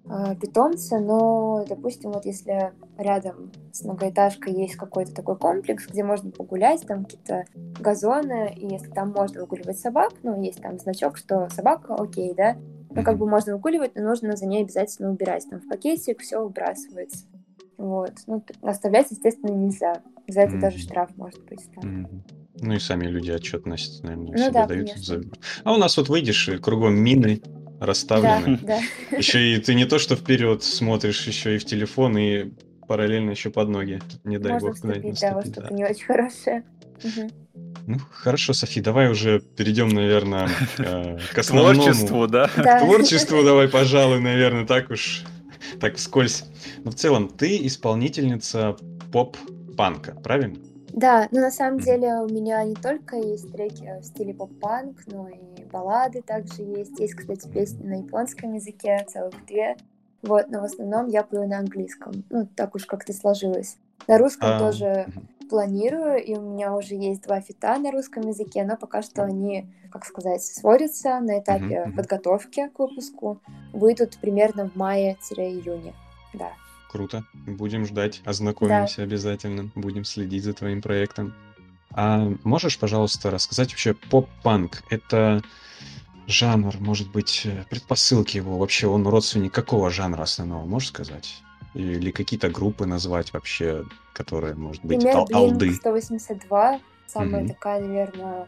э, питомца, но, допустим, вот если рядом с многоэтажкой есть какой-то такой комплекс, где можно погулять, там какие-то газоны, и если там можно выгуливать собак, ну, есть там значок, что собака окей, да, ну, как бы можно выгуливать, но нужно за ней обязательно убирать. Там в пакетик все выбрасывается. Вот. Ну, оставлять, естественно, нельзя. За это даже штраф может быть. да. Ну и сами люди отчетность, наверное, Ну себе да, дают. конечно. А у нас вот выйдешь, и кругом мины Да, расставлены. да. Еще и ты не то, что вперед смотришь, еще и в телефон, и параллельно еще под ноги. Не дай Можно бог вступить, да, наступить. что-то да. не очень хорошее. Мгм. Ну, хорошо, Софи, давай уже перейдем, наверное, э, к основному. Творчеству, да? К творчеству давай, пожалуй, наверное, так уж, так вскользь. Но в целом, ты исполнительница поп-панка, правильно? Да, но на самом деле у меня не только есть треки в стиле поп-панк, но и баллады также есть. Есть, кстати, песни на японском языке, целых две. Вот, но в основном я пою на английском. Ну, так уж как-то сложилось. На русском А, тоже. Планирую, и у меня уже есть два фита на русском языке, но пока что они, как сказать, сводятся на этапе мгм. подготовки к выпуску. Выйдут примерно в мае-июне. Да. Круто. Будем ждать, ознакомимся обязательно, будем следить за твоим проектом. А можешь, пожалуйста, рассказать вообще поп-панк? Это жанр, может быть, э, предпосылки его, вообще он родственник какого жанра основного, можешь сказать? Или какие-то группы назвать вообще, которые, может быть, Пример ал- алды? Blink 182, самая Мгм. такая, наверное,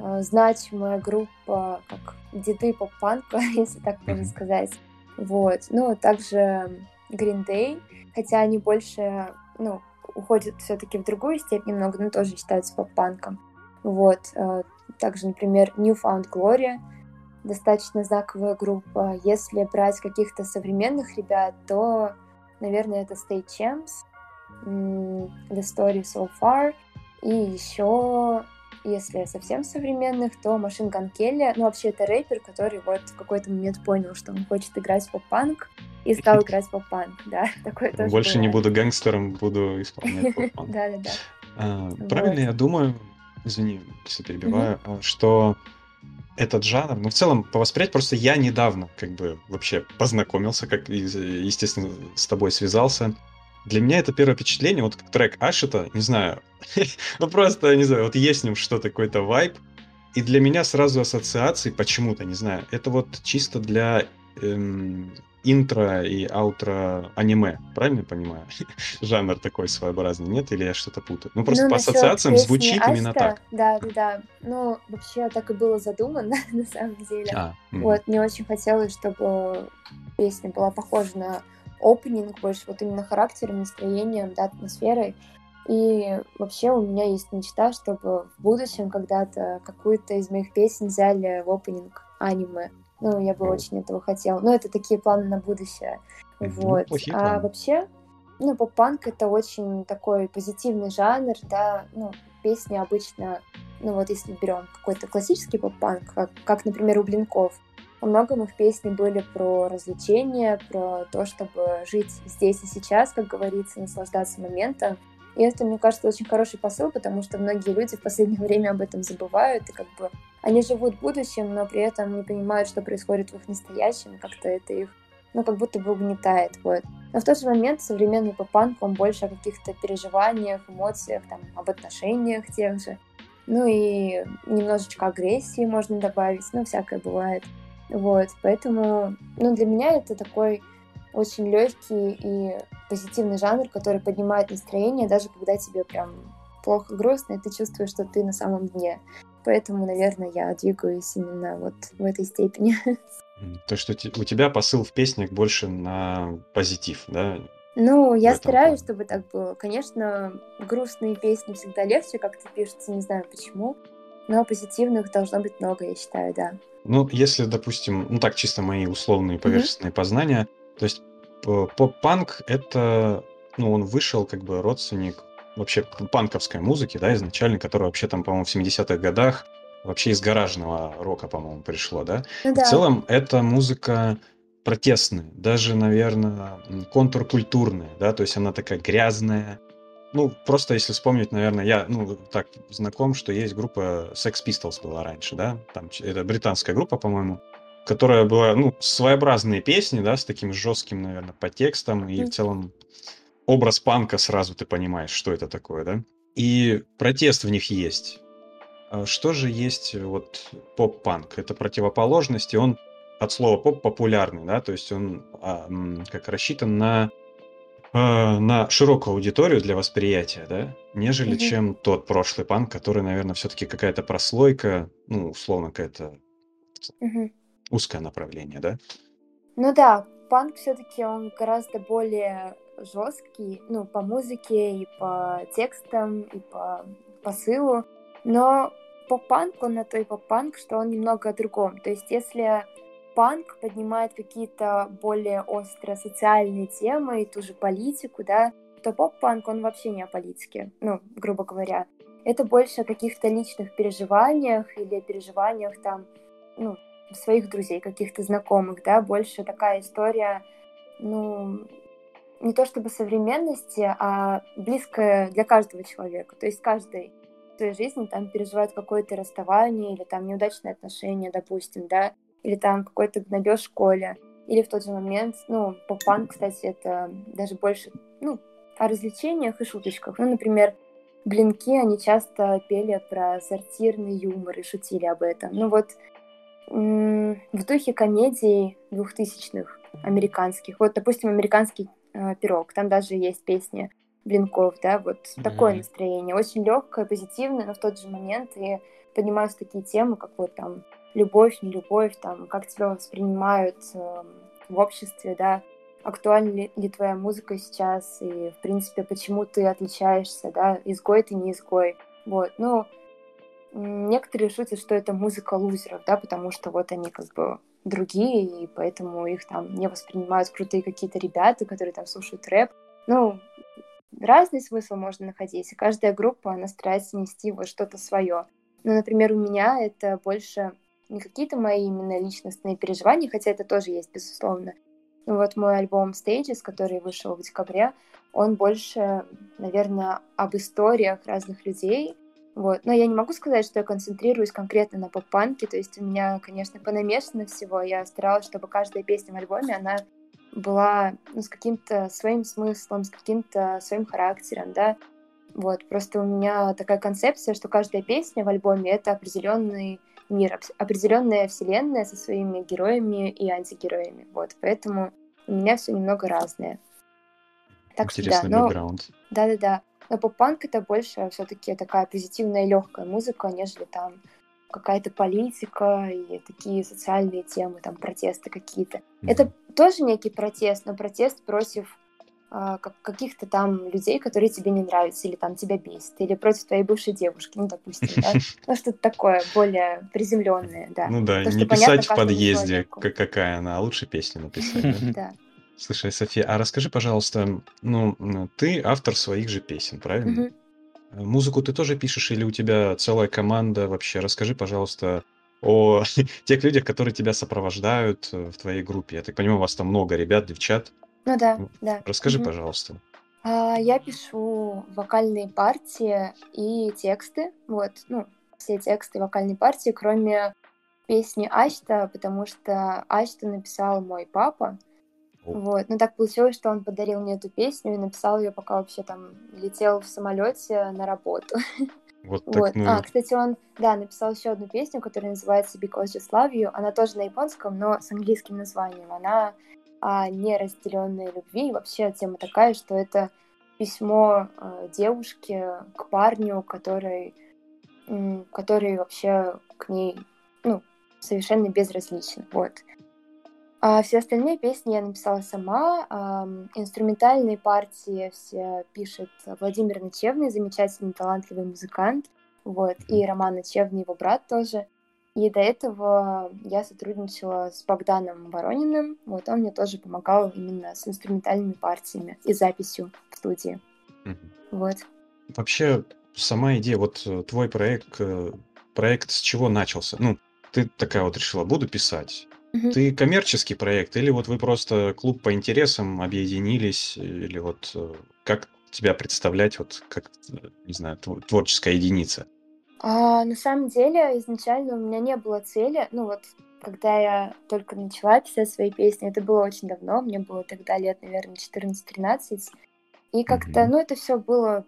э, значимая группа, как деды поп-панка, если так можно Мгм. сказать. Вот. Ну, также Green Day, хотя они больше, ну, уходят все-таки в другую степь немного, но тоже считаются поп-панком. Вот. э, Также, например, Newfound Glory, достаточно знаковая группа. Если брать каких-то современных ребят, то, наверное, это State Champs, The Story So Far, и еще, если совсем современных, то Машин Ган Келли. Ну, вообще, это рэпер, который вот в какой-то момент понял, что он хочет играть поп-панк, и стал играть поп-панк, да. Такое тоже Больше не бывает. буду гангстером, буду исполнять поп-панк. Да-да-да. А. Правильно я думаю, извини, если перебиваю, а, что этот жанр, ну, в целом, повосприять, просто я недавно, как бы, вообще познакомился, как, естественно, с тобой связался. Для меня это первое впечатление, вот трек Ашита, не знаю, ну, просто, не знаю, вот есть в нем что-то, какой-то вайб, и для меня сразу ассоциации, почему-то, не знаю, это вот чисто для эм, интро и аутро аниме, правильно я понимаю? Жанр такой своеобразный, нет? Или я что-то путаю? Ну, просто Ну, по ассоциациям звучит именно Ашта, так. Да, да, да. Ну, вообще так и было задумано, на самом деле. А, м, Вот, мне очень хотелось, чтобы песня была похожа на опенинг, больше вот именно характером, настроением, да, атмосферой. И вообще у меня есть мечта, чтобы в будущем когда-то какую-то из моих песен взяли в опенинг аниме. Ну, я бы очень этого хотела. Но это такие планы на будущее. Ну, Вот. плохие А планы. вообще, ну, поп-панк это очень такой позитивный жанр, да, ну, песни обычно, ну, вот если берем какой-то классический поп-панк, как, как, например, у Блинков, во многом их песни были про развлечения, про то, чтобы жить здесь и сейчас, как говорится, наслаждаться моментом. И это, мне кажется, очень хороший посыл, потому что многие люди в последнее время об этом забывают, и как бы они живут будущим, но при этом не понимают, что происходит в их настоящем, как-то это их, ну, как будто бы угнетает, вот. Но в тот же момент современный поп-панк, он больше о каких-то переживаниях, эмоциях, там, об отношениях тех же. Ну и немножечко агрессии можно добавить, ну, всякое бывает. Вот, поэтому, ну, для меня это такой очень легкий и позитивный жанр, который поднимает настроение, даже когда тебе прям плохо, грустно, и ты чувствуешь, что ты на самом дне. Поэтому, наверное, я двигаюсь именно вот в этой степени. То, что у тебя посыл в песнях больше на позитив, да? Ну, я стараюсь, плане. чтобы так было. Конечно, грустные песни всегда легче как-то пишутся, не знаю почему. Но позитивных должно быть много, я считаю, да. Ну, если, допустим, ну так чисто мои условные поверхностные mm-hmm. познания, то есть поп-панк это, ну, он вышел как бы родственник вообще панковской музыки, да, изначально, которая вообще там, по-моему, в 70-х годах вообще из гаражного рока, по-моему, пришло, да? Ну, да. В целом это музыка протестная, даже, наверное, контркультурная, да, то есть она такая грязная. Ну, просто если вспомнить, наверное, я, ну, так знаком, что есть группа Sex Pistols была раньше, да, там, это британская группа, по-моему, которая была, ну, своеобразные песни, да, с таким жестким, наверное, подтекстом, и в целом образ панка сразу ты понимаешь, что это такое, да? И протест в них есть. А что же есть вот поп-панк? Это противоположность, и он от слова поп популярный, да, то есть он а, как рассчитан на а, на широкую аудиторию для восприятия, да, нежели mm-hmm. чем тот прошлый панк, который, наверное, все-таки какая-то прослойка, ну, условно, какая-то mm-hmm узкое направление, да? Ну да, панк все-таки он гораздо более жесткий, ну, по музыке и по текстам, и по посылу. Но поп-панк, он на той поп-панк, что он немного о другом. То есть если панк поднимает какие-то более острые социальные темы и ту же политику, да, то поп-панк, он вообще не о политике, ну, грубо говоря. Это больше о каких-то личных переживаниях или переживаниях там, ну, своих друзей, каких-то знакомых, да, больше такая история, ну, не то чтобы современности, а близкая для каждого человека. То есть каждый в своей жизни там переживает какое-то расставание или там неудачные отношения, допустим, да, или там какой-то гнобеж в школе, или в тот же момент, ну, поп-панк, кстати, это даже больше, ну, о развлечениях и шуточках. Ну, например, Блинки, они часто пели про сортирный юмор и шутили об этом. Ну вот в духе комедий двухтысячных американских. Вот, допустим, американский пирог. Там даже есть песни Блинков, да, вот mm-hmm. такое настроение. Очень легкое, позитивное, но в тот же момент и поднимаются такие темы, как вот там любовь, не любовь, там, как тебя воспринимают э, в обществе, да, актуальна ли, ли твоя музыка сейчас, и, в принципе, почему ты отличаешься, да, изгой ты не изгой. Вот, ну, Некоторые шутят, что это музыка лузеров, да, потому что вот они как бы другие, и поэтому их там не воспринимают крутые какие-то ребята, которые там слушают рэп. Ну, разный смысл можно находить, и каждая группа, она старается нести вот что-то свое. Ну, например, у меня это больше не какие-то мои именно личностные переживания, хотя это тоже есть, безусловно. Ну, вот мой альбом Stages, который вышел в декабре, он больше, наверное, об историях разных людей, вот. Но я не могу сказать, что я концентрируюсь конкретно на поп-панке, то есть у меня, конечно, понамешано всего. Я старалась, чтобы каждая песня в альбоме, она была ну, с каким-то своим смыслом, с каким-то своим характером, да. Вот, просто у меня такая концепция, что каждая песня в альбоме — это определенный мир, определенная вселенная со своими героями и антигероями. Вот, поэтому у меня все немного разное. Так Интересный что, да, бэкграунд. Да-да-да. Но поп-панк это больше все-таки такая позитивная легкая музыка, нежели там какая-то политика и такие социальные темы, там протесты какие-то. Mm-hmm. Это тоже некий протест, но протест против э, каких-то там людей, которые тебе не нравятся, или там тебя бесит, или против твоей бывшей девушки, ну, допустим, да? Ну, что-то такое более приземленное, да. Ну да, не писать в подъезде, какая она, а лучше песню написать. Да. Слушай, София, а расскажи, пожалуйста, ну, ты автор своих же песен, правильно? Мгм. Музыку ты тоже пишешь или у тебя целая команда вообще? Расскажи, пожалуйста, о тех людях, которые тебя сопровождают э, в твоей группе. Я так понимаю, у вас там много ребят, девчат. Ну да, да. Расскажи, Мгм. пожалуйста. А, Я пишу вокальные партии и тексты. Вот, ну, все тексты вокальной партии, кроме песни Ачта, потому что Ачту написал мой папа. Вот. Но так получилось, что он подарил мне эту песню и написал ее, пока вообще там летел в самолете на работу. Вот так, Вот. ну, А, кстати, он, да, написал еще одну песню, которая называется Because Just Love You. Она тоже на японском, но с английским названием. Она о неразделенной любви. И вообще тема такая, что это письмо э, девушке к парню, который, м, который вообще к ней, ну, совершенно безразличен. Вот. А все остальные песни я написала сама. ам, инструментальные партии все пишет Владимир Ночевный, замечательный, талантливый музыкант. Вот. И Роман Ночевный, его брат тоже. И до этого я сотрудничала с Богданом Ворониным. Вот он мне тоже помогал именно с инструментальными партиями и записью в студии. Вот. Вообще, сама идея, вот э, твой проект, э, проект с чего начался? Ну, ты такая вот решила, буду писать. Мгм. Ты коммерческий проект или вот вы просто клуб по интересам объединились, или вот э, как тебя представлять вот как, э, не знаю, тв- творческая единица? А, на самом деле, изначально у меня не было цели. Ну вот, когда я только начала писать свои песни, это было очень давно, мне было тогда лет, наверное, 14-13. И как-то, Мгм. ну, это все было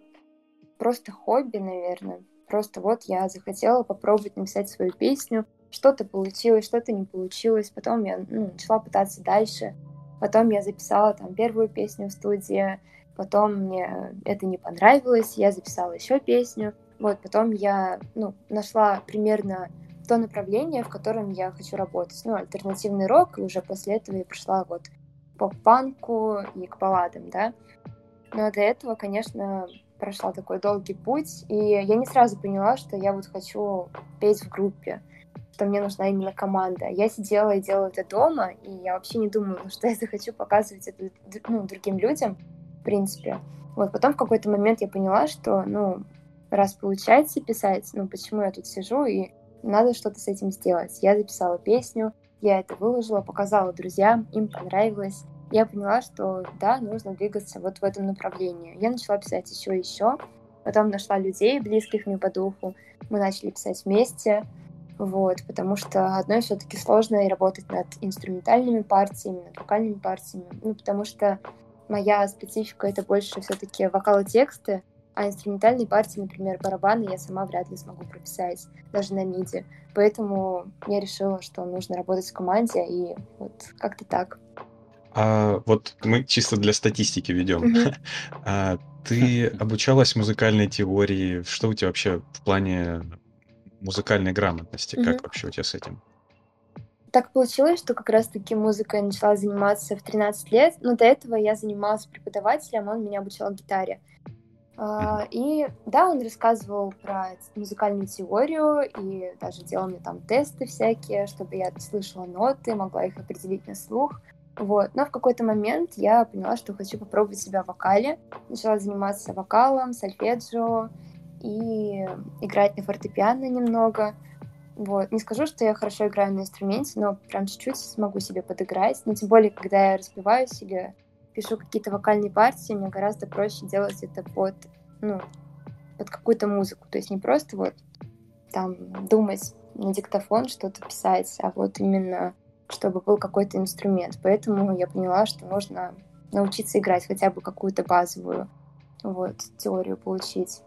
просто хобби, наверное. Просто вот я захотела попробовать написать свою песню. Что-то получилось, что-то не получилось. Потом я ну, начала пытаться дальше. Потом я записала там первую песню в студии. Потом мне это не понравилось. Я записала еще песню. Вот, потом я ну, нашла примерно то направление, в котором я хочу работать. Ну, альтернативный рок, и уже после этого я пришла вот к поп-панку и к балладам, да. Но до этого, конечно, прошла такой долгий путь, и я не сразу поняла, что я вот хочу петь в группе, что мне нужна именно команда. Я сидела и делала это дома, и я вообще не думала, что я захочу показывать это ну, другим людям, в принципе. Вот, потом в какой-то момент я поняла, что, ну, раз получается писать, ну, почему я тут сижу, и надо что-то с этим сделать. Я записала песню, я это выложила, показала друзьям, им понравилось. Я поняла, что да, нужно двигаться вот в этом направлении. Я начала писать еще и еще, потом нашла людей, близких мне по духу. Мы начали писать вместе, вот, потому что одной все-таки сложно и работать над инструментальными партиями, над вокальными партиями, ну, потому что моя специфика это больше все-таки вокал-тексты, а инструментальные партии, например, барабаны, я сама вряд ли смогу прописать, даже на миди. Поэтому я решила, что нужно работать в команде, и вот как-то так. А вот мы чисто для статистики ведем. А ты обучалась музыкальной теории? Что у тебя вообще в плане музыкальной грамотности? Мгм. Как вообще у тебя с этим? Так получилось, что как раз-таки музыкой я начала заниматься в 13 лет, но до этого я занималась преподавателем, он меня обучал гитаре. А, И да, он рассказывал про музыкальную теорию и даже делал мне там тесты всякие, чтобы я слышала ноты, могла их определить на слух. Вот. Но в какой-то момент я поняла, что хочу попробовать себя в вокале. Начала заниматься вокалом, сольфеджио и играть на фортепиано немного. Вот. Не скажу, что я хорошо играю на инструменте, но прям чуть-чуть смогу себе подыграть. Но тем более, когда я распеваюсь или пишу какие-то вокальные партии, мне гораздо проще делать это под, ну, под какую-то музыку. То есть не просто вот там думать на диктофон что-то писать, а вот именно чтобы был какой-то инструмент. Поэтому я поняла, что нужно научиться играть хотя бы какую-то базовую вот, теорию получить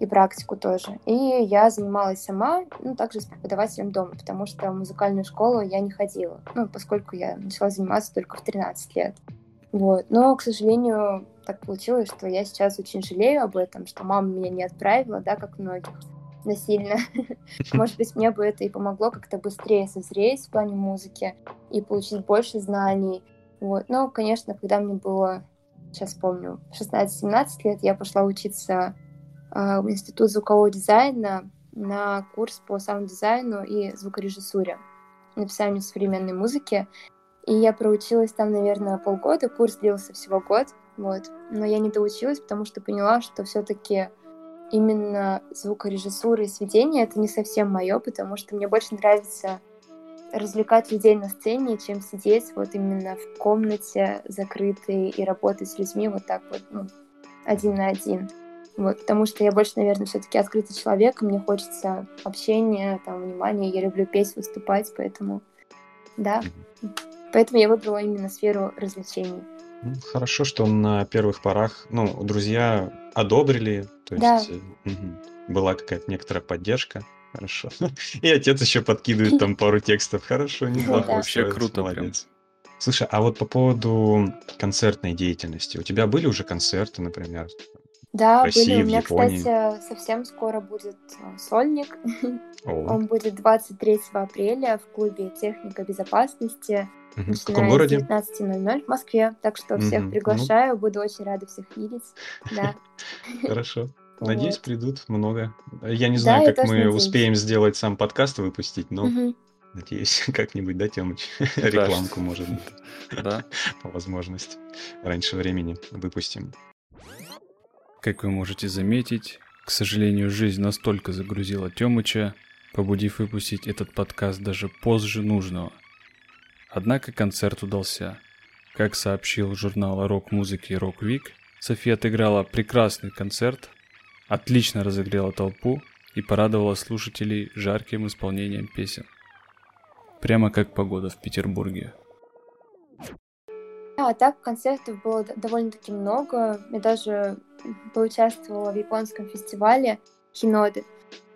и практику тоже. И я занималась сама, ну, также с преподавателем дома, потому что в музыкальную школу я не ходила, ну, поскольку я начала заниматься только в 13 лет. Вот. Но, к сожалению, так получилось, что я сейчас очень жалею об этом, что мама меня не отправила, да, как многих, насильно. Может быть, мне бы это и помогло как-то быстрее созреть в плане музыки и получить больше знаний. Вот. Но, конечно, когда мне было, сейчас помню, 16-17 лет, я пошла учиться в Институт звукового дизайна на курс по саунд-дизайну и звукорежиссуре, написанию современной музыки. И я проучилась там, наверное, полгода. Курс длился всего год, вот. Но я не доучилась, потому что поняла, что все-таки именно звукорежиссура и сведение это не совсем мое, потому что мне больше нравится развлекать людей на сцене, чем сидеть вот именно в комнате закрытой и работать с людьми вот так вот, ну, один на один. Вот, потому что я больше, наверное, все-таки открытый человек, мне хочется общения, там, внимания, я люблю петь, выступать, поэтому, да, поэтому я выбрала именно сферу развлечений. Ну, Хорошо, что на первых порах, ну, друзья одобрили, то Да. есть э, мгм, была какая-то некоторая поддержка. Хорошо. И отец еще подкидывает там пару текстов. Хорошо, неплохо. Да. Вообще круто прям. молодец. Слушай, а вот по поводу концертной деятельности. У тебя были уже концерты, например? Да, России, были. У в меня, Японии. кстати, совсем скоро будет э, сольник. О, Он будет 23 апреля в клубе «Техника безопасности». мгм. в каком городе? 19.00 в Москве. Так что всех. Ну. приглашаю, буду очень рада всех видеть. Да. Хорошо. Надеюсь, придут много. Я не знаю, как мы успеем сделать сам подкаст выпустить, но надеюсь, как-нибудь, да, Тёмыч? Рекламку, может быть. Да. по возможности раньше времени выпустим. Как вы можете заметить, к сожалению, жизнь настолько загрузила Тёмыча, побудив выпустить этот подкаст даже позже нужного. Однако концерт удался. Как сообщил журнал рок-музыки Rock Week, София отыграла прекрасный концерт, отлично разогрела толпу и порадовала слушателей жарким исполнением песен. Прямо как погода в Петербурге. А так концертов было довольно-таки много. Я даже поучаствовала в японском фестивале Хиноды.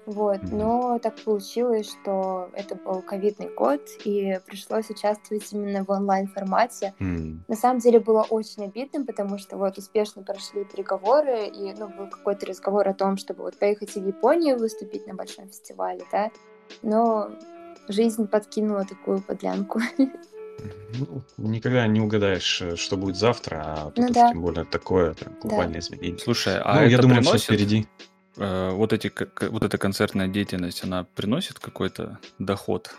Вот. Но так получилось, что это был ковидный год, и пришлось участвовать именно в онлайн-формате. М, На самом деле было очень обидным, потому что вот успешно прошли переговоры, и ну, был какой-то разговор о том, чтобы вот поехать в Японию выступить на большом фестивале, да. Но жизнь подкинула такую подлянку. ну, никогда не угадаешь, э, что будет завтра, а тут Ну да. тем более такое прям глобальное изменение. Слушай, а ну, это я думаю, все приносит впереди. э, вот эти к- к- вот эта концертная деятельность, она приносит какой-то доход?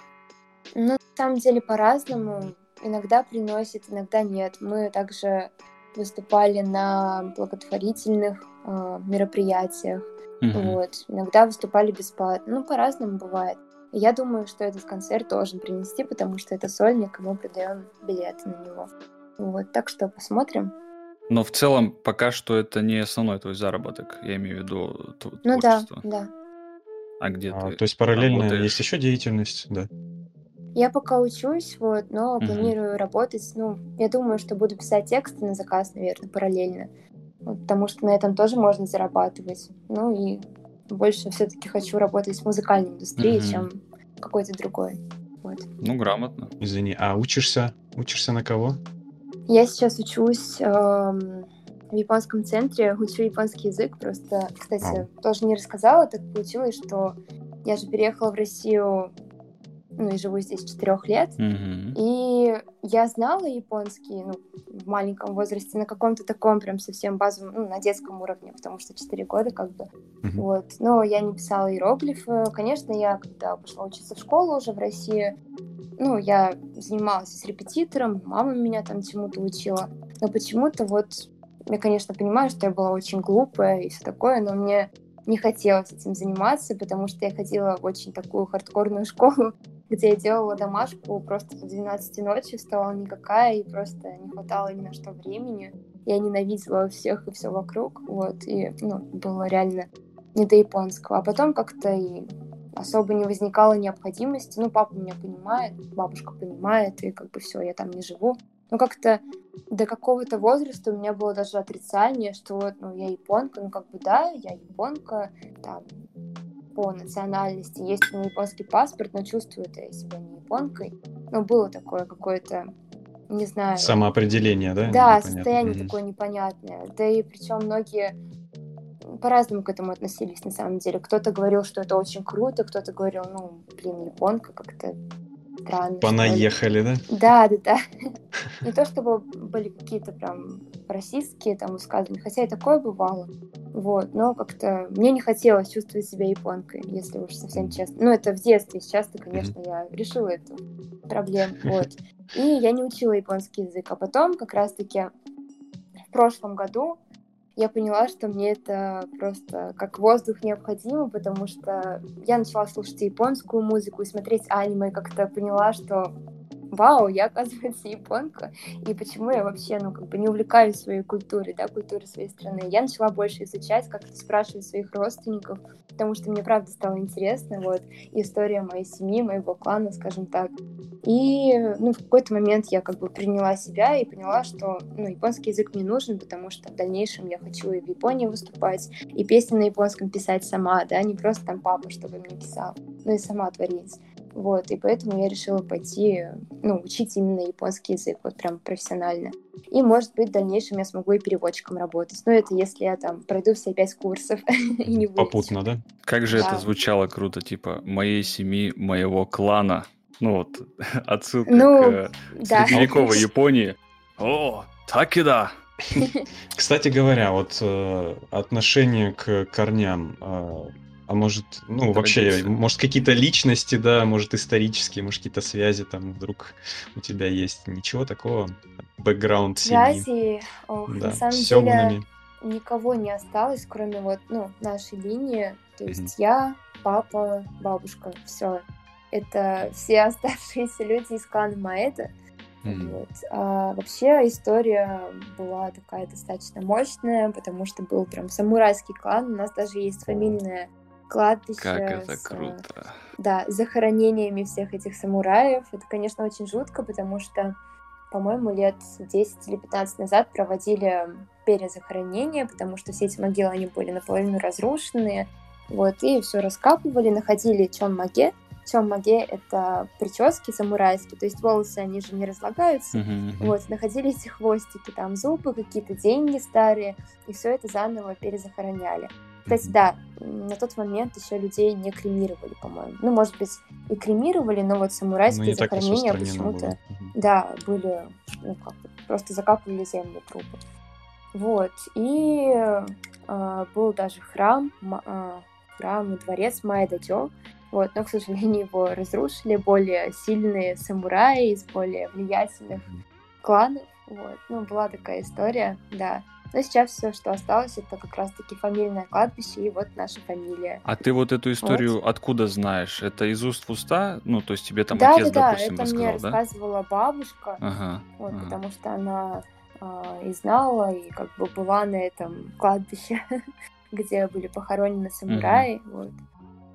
Ну, на самом деле по-разному. Иногда приносит, иногда нет. Мы также выступали на благотворительных э, мероприятиях. Мгм. Вот. Иногда выступали бесплатно. Ну, по-разному бывает. Я думаю, что этот концерт должен принести, потому что это сольник, и мы продаем билеты на него. Вот, так что посмотрим. Но в целом пока что это не основной твой заработок, я имею в виду т- Ну да, творчество. да. А где А, ты? то есть параллельно работаешь? есть еще деятельность, да? Я пока учусь, вот, но Мгм. планирую работать. Ну, я думаю, что буду писать тексты на заказ, наверное, параллельно. Вот, потому что на этом тоже можно зарабатывать. Ну и больше все-таки хочу работать в музыкальной индустрии, Мгм. чем какой-то другой. Вот. Ну, грамотно. Извини, а учишься? Учишься на кого? Я сейчас учусь эм, в японском центре, учу японский язык. Просто, кстати, тоже не рассказала, так получилось, что я же переехала в Россию, ну и живу здесь четырех лет. Мгм. И я знала японский, ну, в маленьком возрасте, на каком-то таком прям совсем базовом, ну, на детском уровне, потому что 4 года как бы. Мгм. Вот. Но я не писала иероглифы. Конечно, я, когда пошла учиться в школу уже в России, ну, я занималась с репетитором, мама меня там чему-то учила. Но почему-то вот, я, конечно, понимаю, что я была очень глупая и все такое, но мне не хотелось этим заниматься, потому что я ходила в очень такую хардкорную школу, где я делала домашку просто до 12 ночи, вставала никакая, и просто не хватало ни на что времени. Я ненавидела всех и все вокруг, вот, и, ну, было реально не до японского. А потом как-то и особо не возникало необходимости. Ну, папа меня понимает, бабушка понимает, и как бы все, я там не живу. Но как-то до какого-то возраста у меня было даже отрицание, что вот, ну, я японка, ну, как бы, да, я японка, там, по национальности, есть у меня японский паспорт, но я себя не японкой. Но было такое какое-то, не знаю... Самоопределение, да? Да, Непонятно. состояние Мгм. такое непонятное. Да и причем многие по-разному к этому относились, на самом деле. Кто-то говорил, что это очень круто, кто-то говорил, ну, блин, японка как-то ли. Понаехали, да? Да, да, да. Не то чтобы были какие-то прям расистские там высказывания, хотя и такое бывало. Вот, но как-то мне не хотелось чувствовать себя японкой, если уж совсем честно. Ну, это в детстве, сейчас-то, конечно, я решила эту проблему, вот. И я не учила японский язык, а потом как раз-таки в прошлом году я поняла, что мне это просто как воздух необходимо, потому что я начала слушать японскую музыку и смотреть аниме, и как-то поняла, что вау, я, оказывается, японка, и почему я вообще, ну, как бы не увлекаюсь своей культурой, да, культурой своей страны. Я начала больше изучать, как-то спрашивать своих родственников, потому что мне, правда, стало интересно, вот, история моей семьи, моего клана, скажем так. И, ну, в какой-то момент я как бы приняла себя и поняла, что, ну, японский язык мне нужен, потому что в дальнейшем я хочу и в Японии выступать, и песни на японском писать сама, да, не просто там папа, чтобы мне писал, но и сама творить. Вот, и поэтому я решила пойти, ну, учить именно японский язык, вот прям профессионально. И, может быть, в дальнейшем я смогу и переводчиком работать. Но это если я там пройду все пять курсов и не. Попутно, да? Как же это звучало круто, типа «моей семьи, моего клана». Ну вот, отсылка Ну, к э, Да. средневековой Японии. О, так и да. Кстати говоря, вот э, отношение к корням, э, а может, ну, вообще, Традиции. может, какие-то личности, да, может, исторические, может, какие-то связи там вдруг у тебя есть. Ничего такого, бэкграунд семьи. Связи, ох, Да, на самом с деле никого не осталось, кроме вот, ну, нашей линии. То есть Мгм. я, папа, бабушка, все. Это все оставшиеся люди из клана Маэда. Мгм. Вот. А вообще история была такая достаточно мощная, потому что был прям самурайский клан. У нас даже есть фамильное кладбище. Как это с, э, круто. Да, с захоронениями всех этих самураев. Это, конечно, очень жутко, потому что, по-моему, лет 10 или 15 назад проводили перезахоронение, потому что все эти могилы, они были наполовину разрушенные. Вот, и все раскапывали, находили чонмаге. Чонмаге — это прически самурайские, то есть волосы, они же не разлагаются. Мгм. Вот, находили эти хвостики, там зубы, какие-то деньги старые, и все это заново перезахороняли. Кстати, да, на тот момент еще людей не кремировали, по-моему. Ну, может быть, и кремировали, но вот Ну, самурайские так захоронения почему-то, было. Да, были, ну, как просто закапывали землю трупы. Вот, и а, был даже храм, а, храм и дворец Майдатё, вот, но, к сожалению, его разрушили более сильные самураи из более влиятельных кланов. Вот. Ну, была такая история, да. Но сейчас все, что осталось, это как раз-таки фамильное кладбище и вот наша фамилия. А ты вот эту историю откуда знаешь? Это из уст в уста? Ну, то есть тебе там да, отец, да, да, допустим, это мне рассказал, да? рассказывала бабушка, Ага. вот, ага. потому что она а, и знала, и как бы была на этом кладбище, где были похоронены самураи. Вот.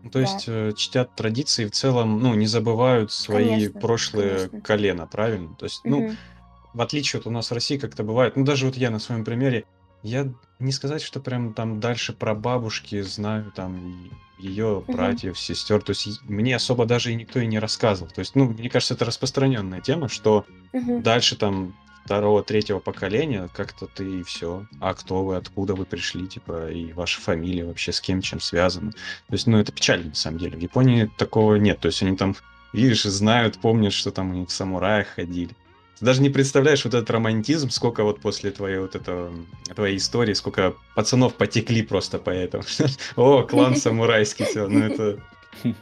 Ну, То Да. есть э, чтят традиции в целом, ну, не забывают свои Конечно, прошлые конечно. колена, правильно? То есть, ну, Мгм. В отличие от у нас в России как-то бывает, ну даже вот я на своем примере, я не сказать, что прям там дальше про бабушки знаю там ее братьев, сестер, то есть мне особо даже и никто и не рассказывал. То есть, ну, мне кажется, это распространенная тема, что Мгм. дальше там второго, третьего поколения как-то ты и все. А кто вы, откуда вы пришли, типа, и ваша фамилия вообще с кем, чем связана. То есть, ну, это печально, на самом деле. В Японии такого нет. То есть, они там, видишь, знают, помнят, что там они в самураях ходили. Ты даже не представляешь вот этот романтизм, сколько вот после твоей вот этого, твоей истории, сколько пацанов потекли просто по этому. О, клан самурайский, все. Ну, это...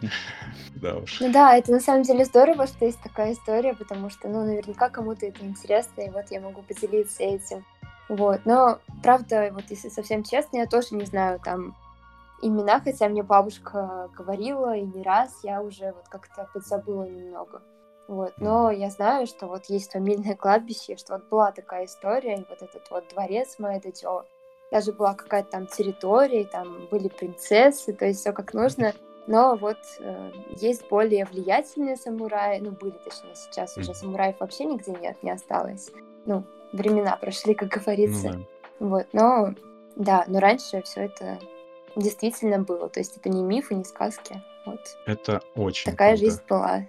Да уж. Ну да, это на самом деле здорово, что есть такая история, потому что, ну, наверняка кому-то это интересно, и вот я могу поделиться этим. Вот, но, правда, вот если совсем честно, я тоже не знаю там имена, хотя мне бабушка говорила, и не раз я уже вот как-то подзабыла немного. Вот, но я знаю, что вот есть фамильное кладбище, что вот была такая история, и вот этот вот дворец Маэдатё, даже была какая-то там территория, там были принцессы, то есть все как нужно. Но вот э, есть более влиятельные самураи, ну, были, точнее, сейчас уже самураев вообще нигде нет, не осталось. Ну, времена прошли, как Ну говорится. да. Вот, но, да, но раньше все это действительно было. То есть это не мифы, не сказки. Вот. Это очень Такая круто. жизнь была.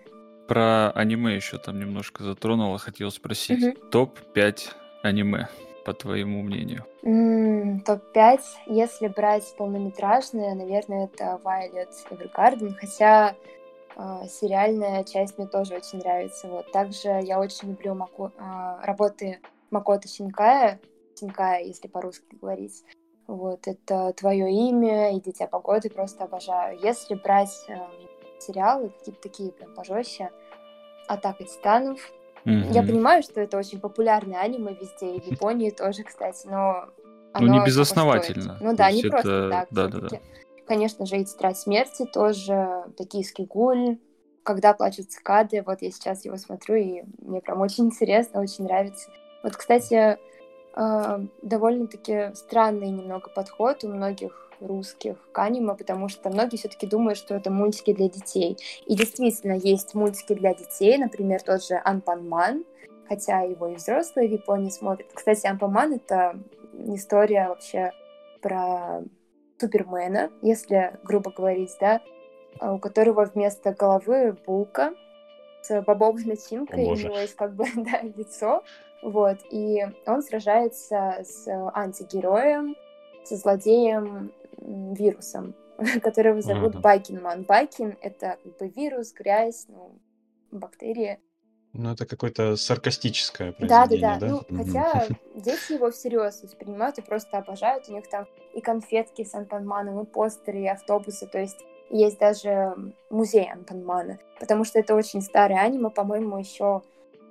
Про аниме еще там немножко затронула. Хотел спросить. Мгм. Топ-5 аниме, по твоему мнению. М, Топ-5, если брать полнометражные, наверное, это Violet Evergarden, хотя э, сериальная часть мне тоже очень нравится. Вот. Также я очень люблю Мако- а, работы Макото Шинкая, Шинкая, если по-русски говорить. Вот, это «Твое имя» и «Дитя погоды» просто обожаю. Если брать э, сериалы, какие-то такие прям пожестче, «Атака титанов», я Мгм. понимаю, что это очень популярное аниме везде, и в Японии тоже, кстати, но Ну, не безосновательно. стоит. Ну да, не просто это- так. да-да-да. всё-таки. Конечно же, и «Тетрадь смерти» тоже, «Токийский гуль», «Когда плачут цикады», вот я сейчас его смотрю, и мне прям очень интересно, очень нравится. Вот, кстати, э, довольно-таки странный немного подход у многих русских к аниме, потому что многие все-таки думают, что это мультики для детей. И действительно, есть мультики для детей, например, тот же «Анпанман», хотя его и взрослые в Японии смотрят. Кстати, «Анпанман» — это история вообще про Супермена, если грубо говорить, да, а, у которого вместо головы булка с бобовой начинкой, О, у него есть как бы да, лицо, вот, и он сражается с антигероем, со злодеем вирусом, которого зовут Ага. Байкинман. Байкин — это как бы вирус, грязь, ну, бактерии. Ну, это какое-то саркастическое Да, да, произведение, да. Ну, Мгм. хотя дети его всерьез воспринимают и просто обожают. У них там и конфетки с Антонманом, и постеры, и автобусы. То есть есть даже музей Антонмана. Потому что это очень старое аниме, по-моему, еще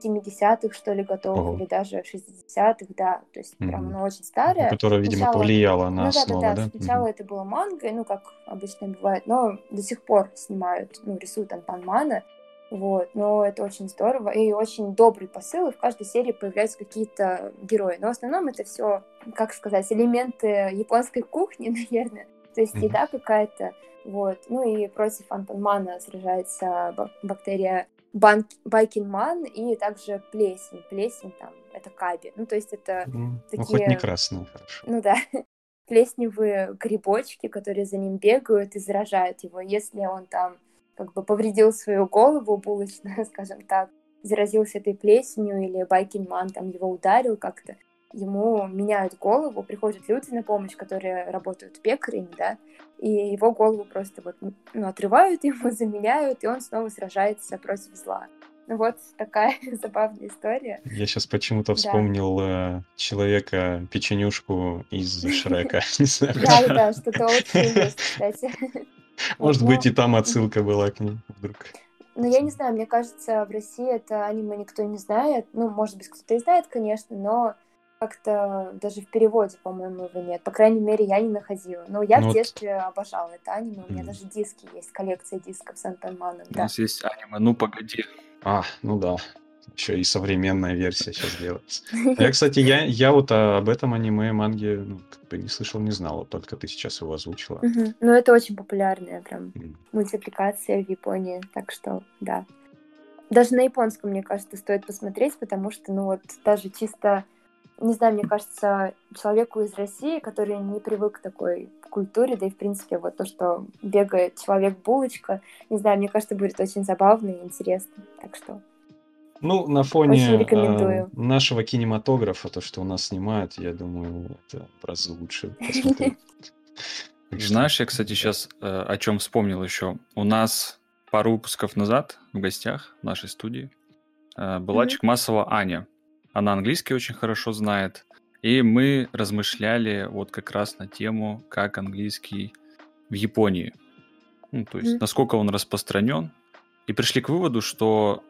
70-х, что ли, готов, Ого. или даже 60-х, да. То есть прям Мгм. оно очень старое. Которое, видимо, Сначала- повлияло на ну основу, да, да? да. Сначала Мгм. это было манго, ну, как обычно бывает, но до сих пор снимают, ну, рисуют Антонмана. Вот, но это очень здорово и очень добрый посыл, и в каждой серии появляются какие-то герои. Но в основном это все, как сказать, элементы японской кухни, наверное. То есть еда какая-то, вот. Ну и против Антонмана сражается ба- бактерия Бан- Байкинман и также плесень. Плесень там, это каби. Ну, то есть это Ну, ну, хоть такие- не красное, хорошо. ну да, плесневые грибочки, которые за ним бегают и заражают его. Если он там как бы повредил свою голову булочную, скажем так, заразился этой плесенью или Байкинман там его ударил как-то, ему меняют голову, приходят люди на помощь, которые работают пекарями, да, и его голову просто вот ну, отрывают ему, заменяют, и он снова сражается против зла. Ну вот такая забавная история. Я сейчас почему-то Да. вспомнил э, человека-печенюшку из Шрека. Да, да, да, что-то очень есть, кстати. Может Вот, быть, и там отсылка была к ней вдруг. Ну, я не знаю, мне кажется, в России это аниме никто не знает. Ну, может быть, кто-то и знает, конечно, но как-то даже в переводе, по-моему, его нет. По крайней мере, я не находила. Но я Ну в вот- детстве обожала это аниме. У меня Мгм. даже диски есть, коллекция дисков с Антонманом. У Да. нас есть аниме «Ну, погоди». А, ну да. Еще и современная версия сейчас делается. Я, кстати, я, я вот а, об этом аниме, манге, ну, как бы не слышал, не знал. Вот только ты сейчас его озвучила. Мгм. Ну, это очень популярная прям М. мультипликация в Японии, так что, да. Даже на японском, мне кажется, стоит посмотреть, потому что, ну вот, даже чисто, не знаю, мне кажется, человеку из России, который не привык к такой культуре, да и, в принципе, вот то, что бегает человек-булочка, не знаю, мне кажется, будет очень забавно и интересно, так что... Ну, на фоне а, нашего кинематографа, то, что у нас снимают, я думаю, это в разы лучше посмотреть. Знаешь, я, кстати, сейчас о чем вспомнил еще. У нас пару выпусков назад в гостях в нашей студии э, была Мгм. Чекмасова Аня. Она английский очень хорошо знает. И мы размышляли вот как раз на тему, как английский в Японии. Ну, то есть, насколько он распространен. И пришли к выводу, что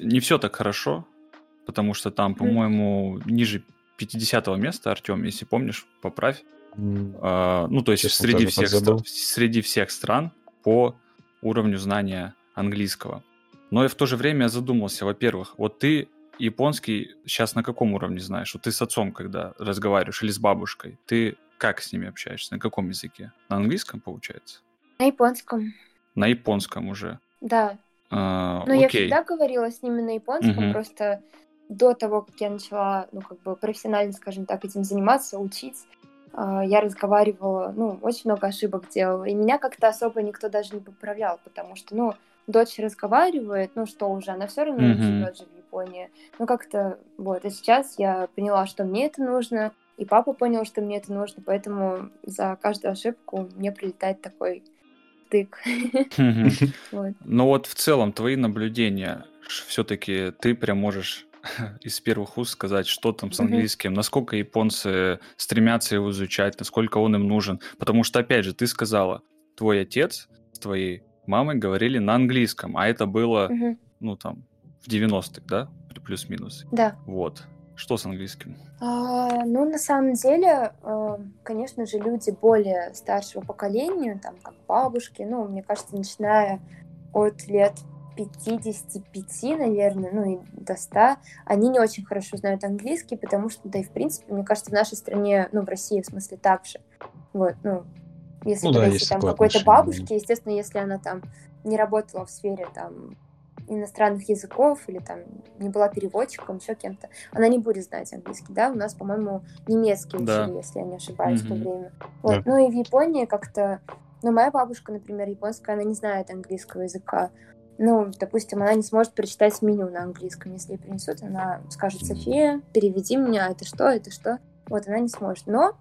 не все так хорошо, потому что там, по-моему, ниже 50 места, Артем, если помнишь, поправь. м, А, ну, то есть Честно, среди всех, стра- среди всех стран по уровню знания английского. Но и в то же время я задумался, во-первых, вот ты японский сейчас на каком уровне знаешь? Вот ты с отцом, когда разговариваешь, или с бабушкой, ты как с ними общаешься? На каком языке? На английском, получается? На японском, На японском уже. да. А, Ну, я всегда говорила с ними на японском, Мгм. просто до того, как я начала, ну, как бы профессионально, скажем так, этим заниматься, учить, а, я разговаривала, ну, очень много ошибок делала, и меня как-то особо никто даже не поправлял, потому что, ну, дочь разговаривает, ну, что уже, она все равно Мгм. живет же в Японии, ну, как-то, вот, а сейчас я поняла, что мне это нужно, и папа понял, что мне это нужно, поэтому за каждую ошибку мне прилетает такой тык, Мгм. вот. Но вот в целом твои наблюдения, все-таки ты прям можешь из первых уст сказать, что там с английским, насколько японцы стремятся его изучать, насколько он им нужен. Потому что, опять же, ты сказала, твой отец с твоей мамой говорили на английском, а это было, Мгм. ну там, в 90-х, да, плюс-минус. Да. Вот. Что с английским? А, ну, на самом деле, э, конечно же, люди более старшего поколения, там, как бабушки, ну, мне кажется, начиная от лет 55, наверное, ну и до 100, они не очень хорошо знают английский, потому что, да и в принципе, мне кажется, в нашей стране, ну, в России, в смысле, так же. Вот, ну, если Ну да, есть там какой-то бабушке, естественно, если она там не работала в сфере там иностранных языков или там не была переводчиком, еще кем-то, она не будет знать английский, да, у нас, по-моему, немецкий Да. учили, если я не ошибаюсь, в то Мгм. время. Вот. Ну и в Японии как-то, ну, моя бабушка, например, японская, она не знает английского языка. Ну, допустим, она не сможет прочитать меню на английском. Если ей принесут, она скажет, София, переведи а это что, это что? Вот, она не сможет. Но,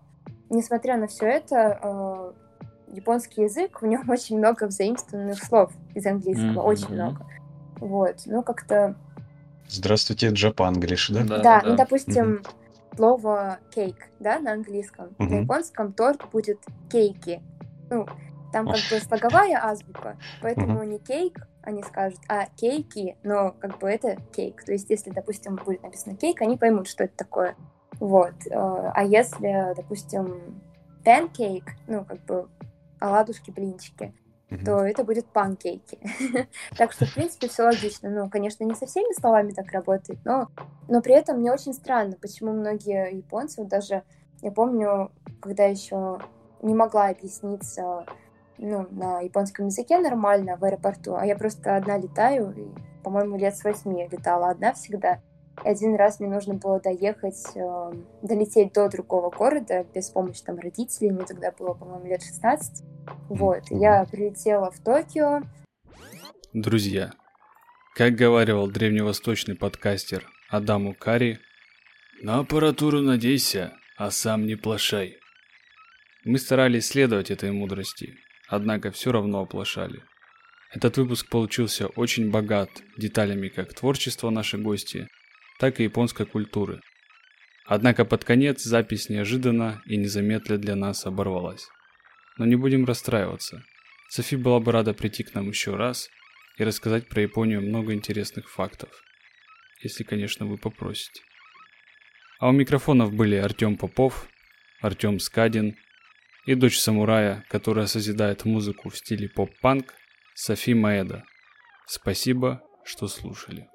несмотря на все это, э, японский язык, в нем очень много взаимствованных слов из английского, Мгм. очень много. Вот, ну как-то... Здравствуйте, Джапанглиш, да? Да, Да, да. ну, допустим, слово кейк, да, на английском. На Мгм. японском торт будет кейки. Ну, там как бы слоговая азбука, поэтому не кейк, они скажут, а кейки, но как бы это кейк. То есть, если, допустим, будет написано кейк, они поймут, что это такое. Вот. э, А если, допустим, pancake, ну, как бы оладушки, блинчики, то это будет панкейки. Так что, в принципе, все логично. Ну, конечно, не со всеми словами так работает, но, но при этом мне очень странно, почему многие японцы, вот даже я помню, когда еще не могла объясниться ну, на японском языке нормально в аэропорту, а я просто одна летаю, и, по-моему, лет с восьми летала одна всегда. Один раз мне нужно было доехать, э, долететь до другого города без помощи там родителей. Мне тогда было, по-моему, лет 16. Вот, я прилетела в Токио. Друзья, как говаривал древневосточный подкастер Адаму Кари, на аппаратуру надейся, а сам не плашай. Мы старались следовать этой мудрости, однако все равно оплошали. Этот выпуск получился очень богат деталями как творчества нашей гости, так и японской культуры. Однако под конец запись неожиданно и незаметно для нас оборвалась. Но не будем расстраиваться. Софи была бы рада прийти к нам еще раз и рассказать про Японию много интересных фактов. Если, конечно, вы попросите. А у микрофонов были Артем Попов, Артем Скадин и дочь самурая, которая созидает музыку в стиле поп-панк, Софи Маэда. Спасибо, что слушали.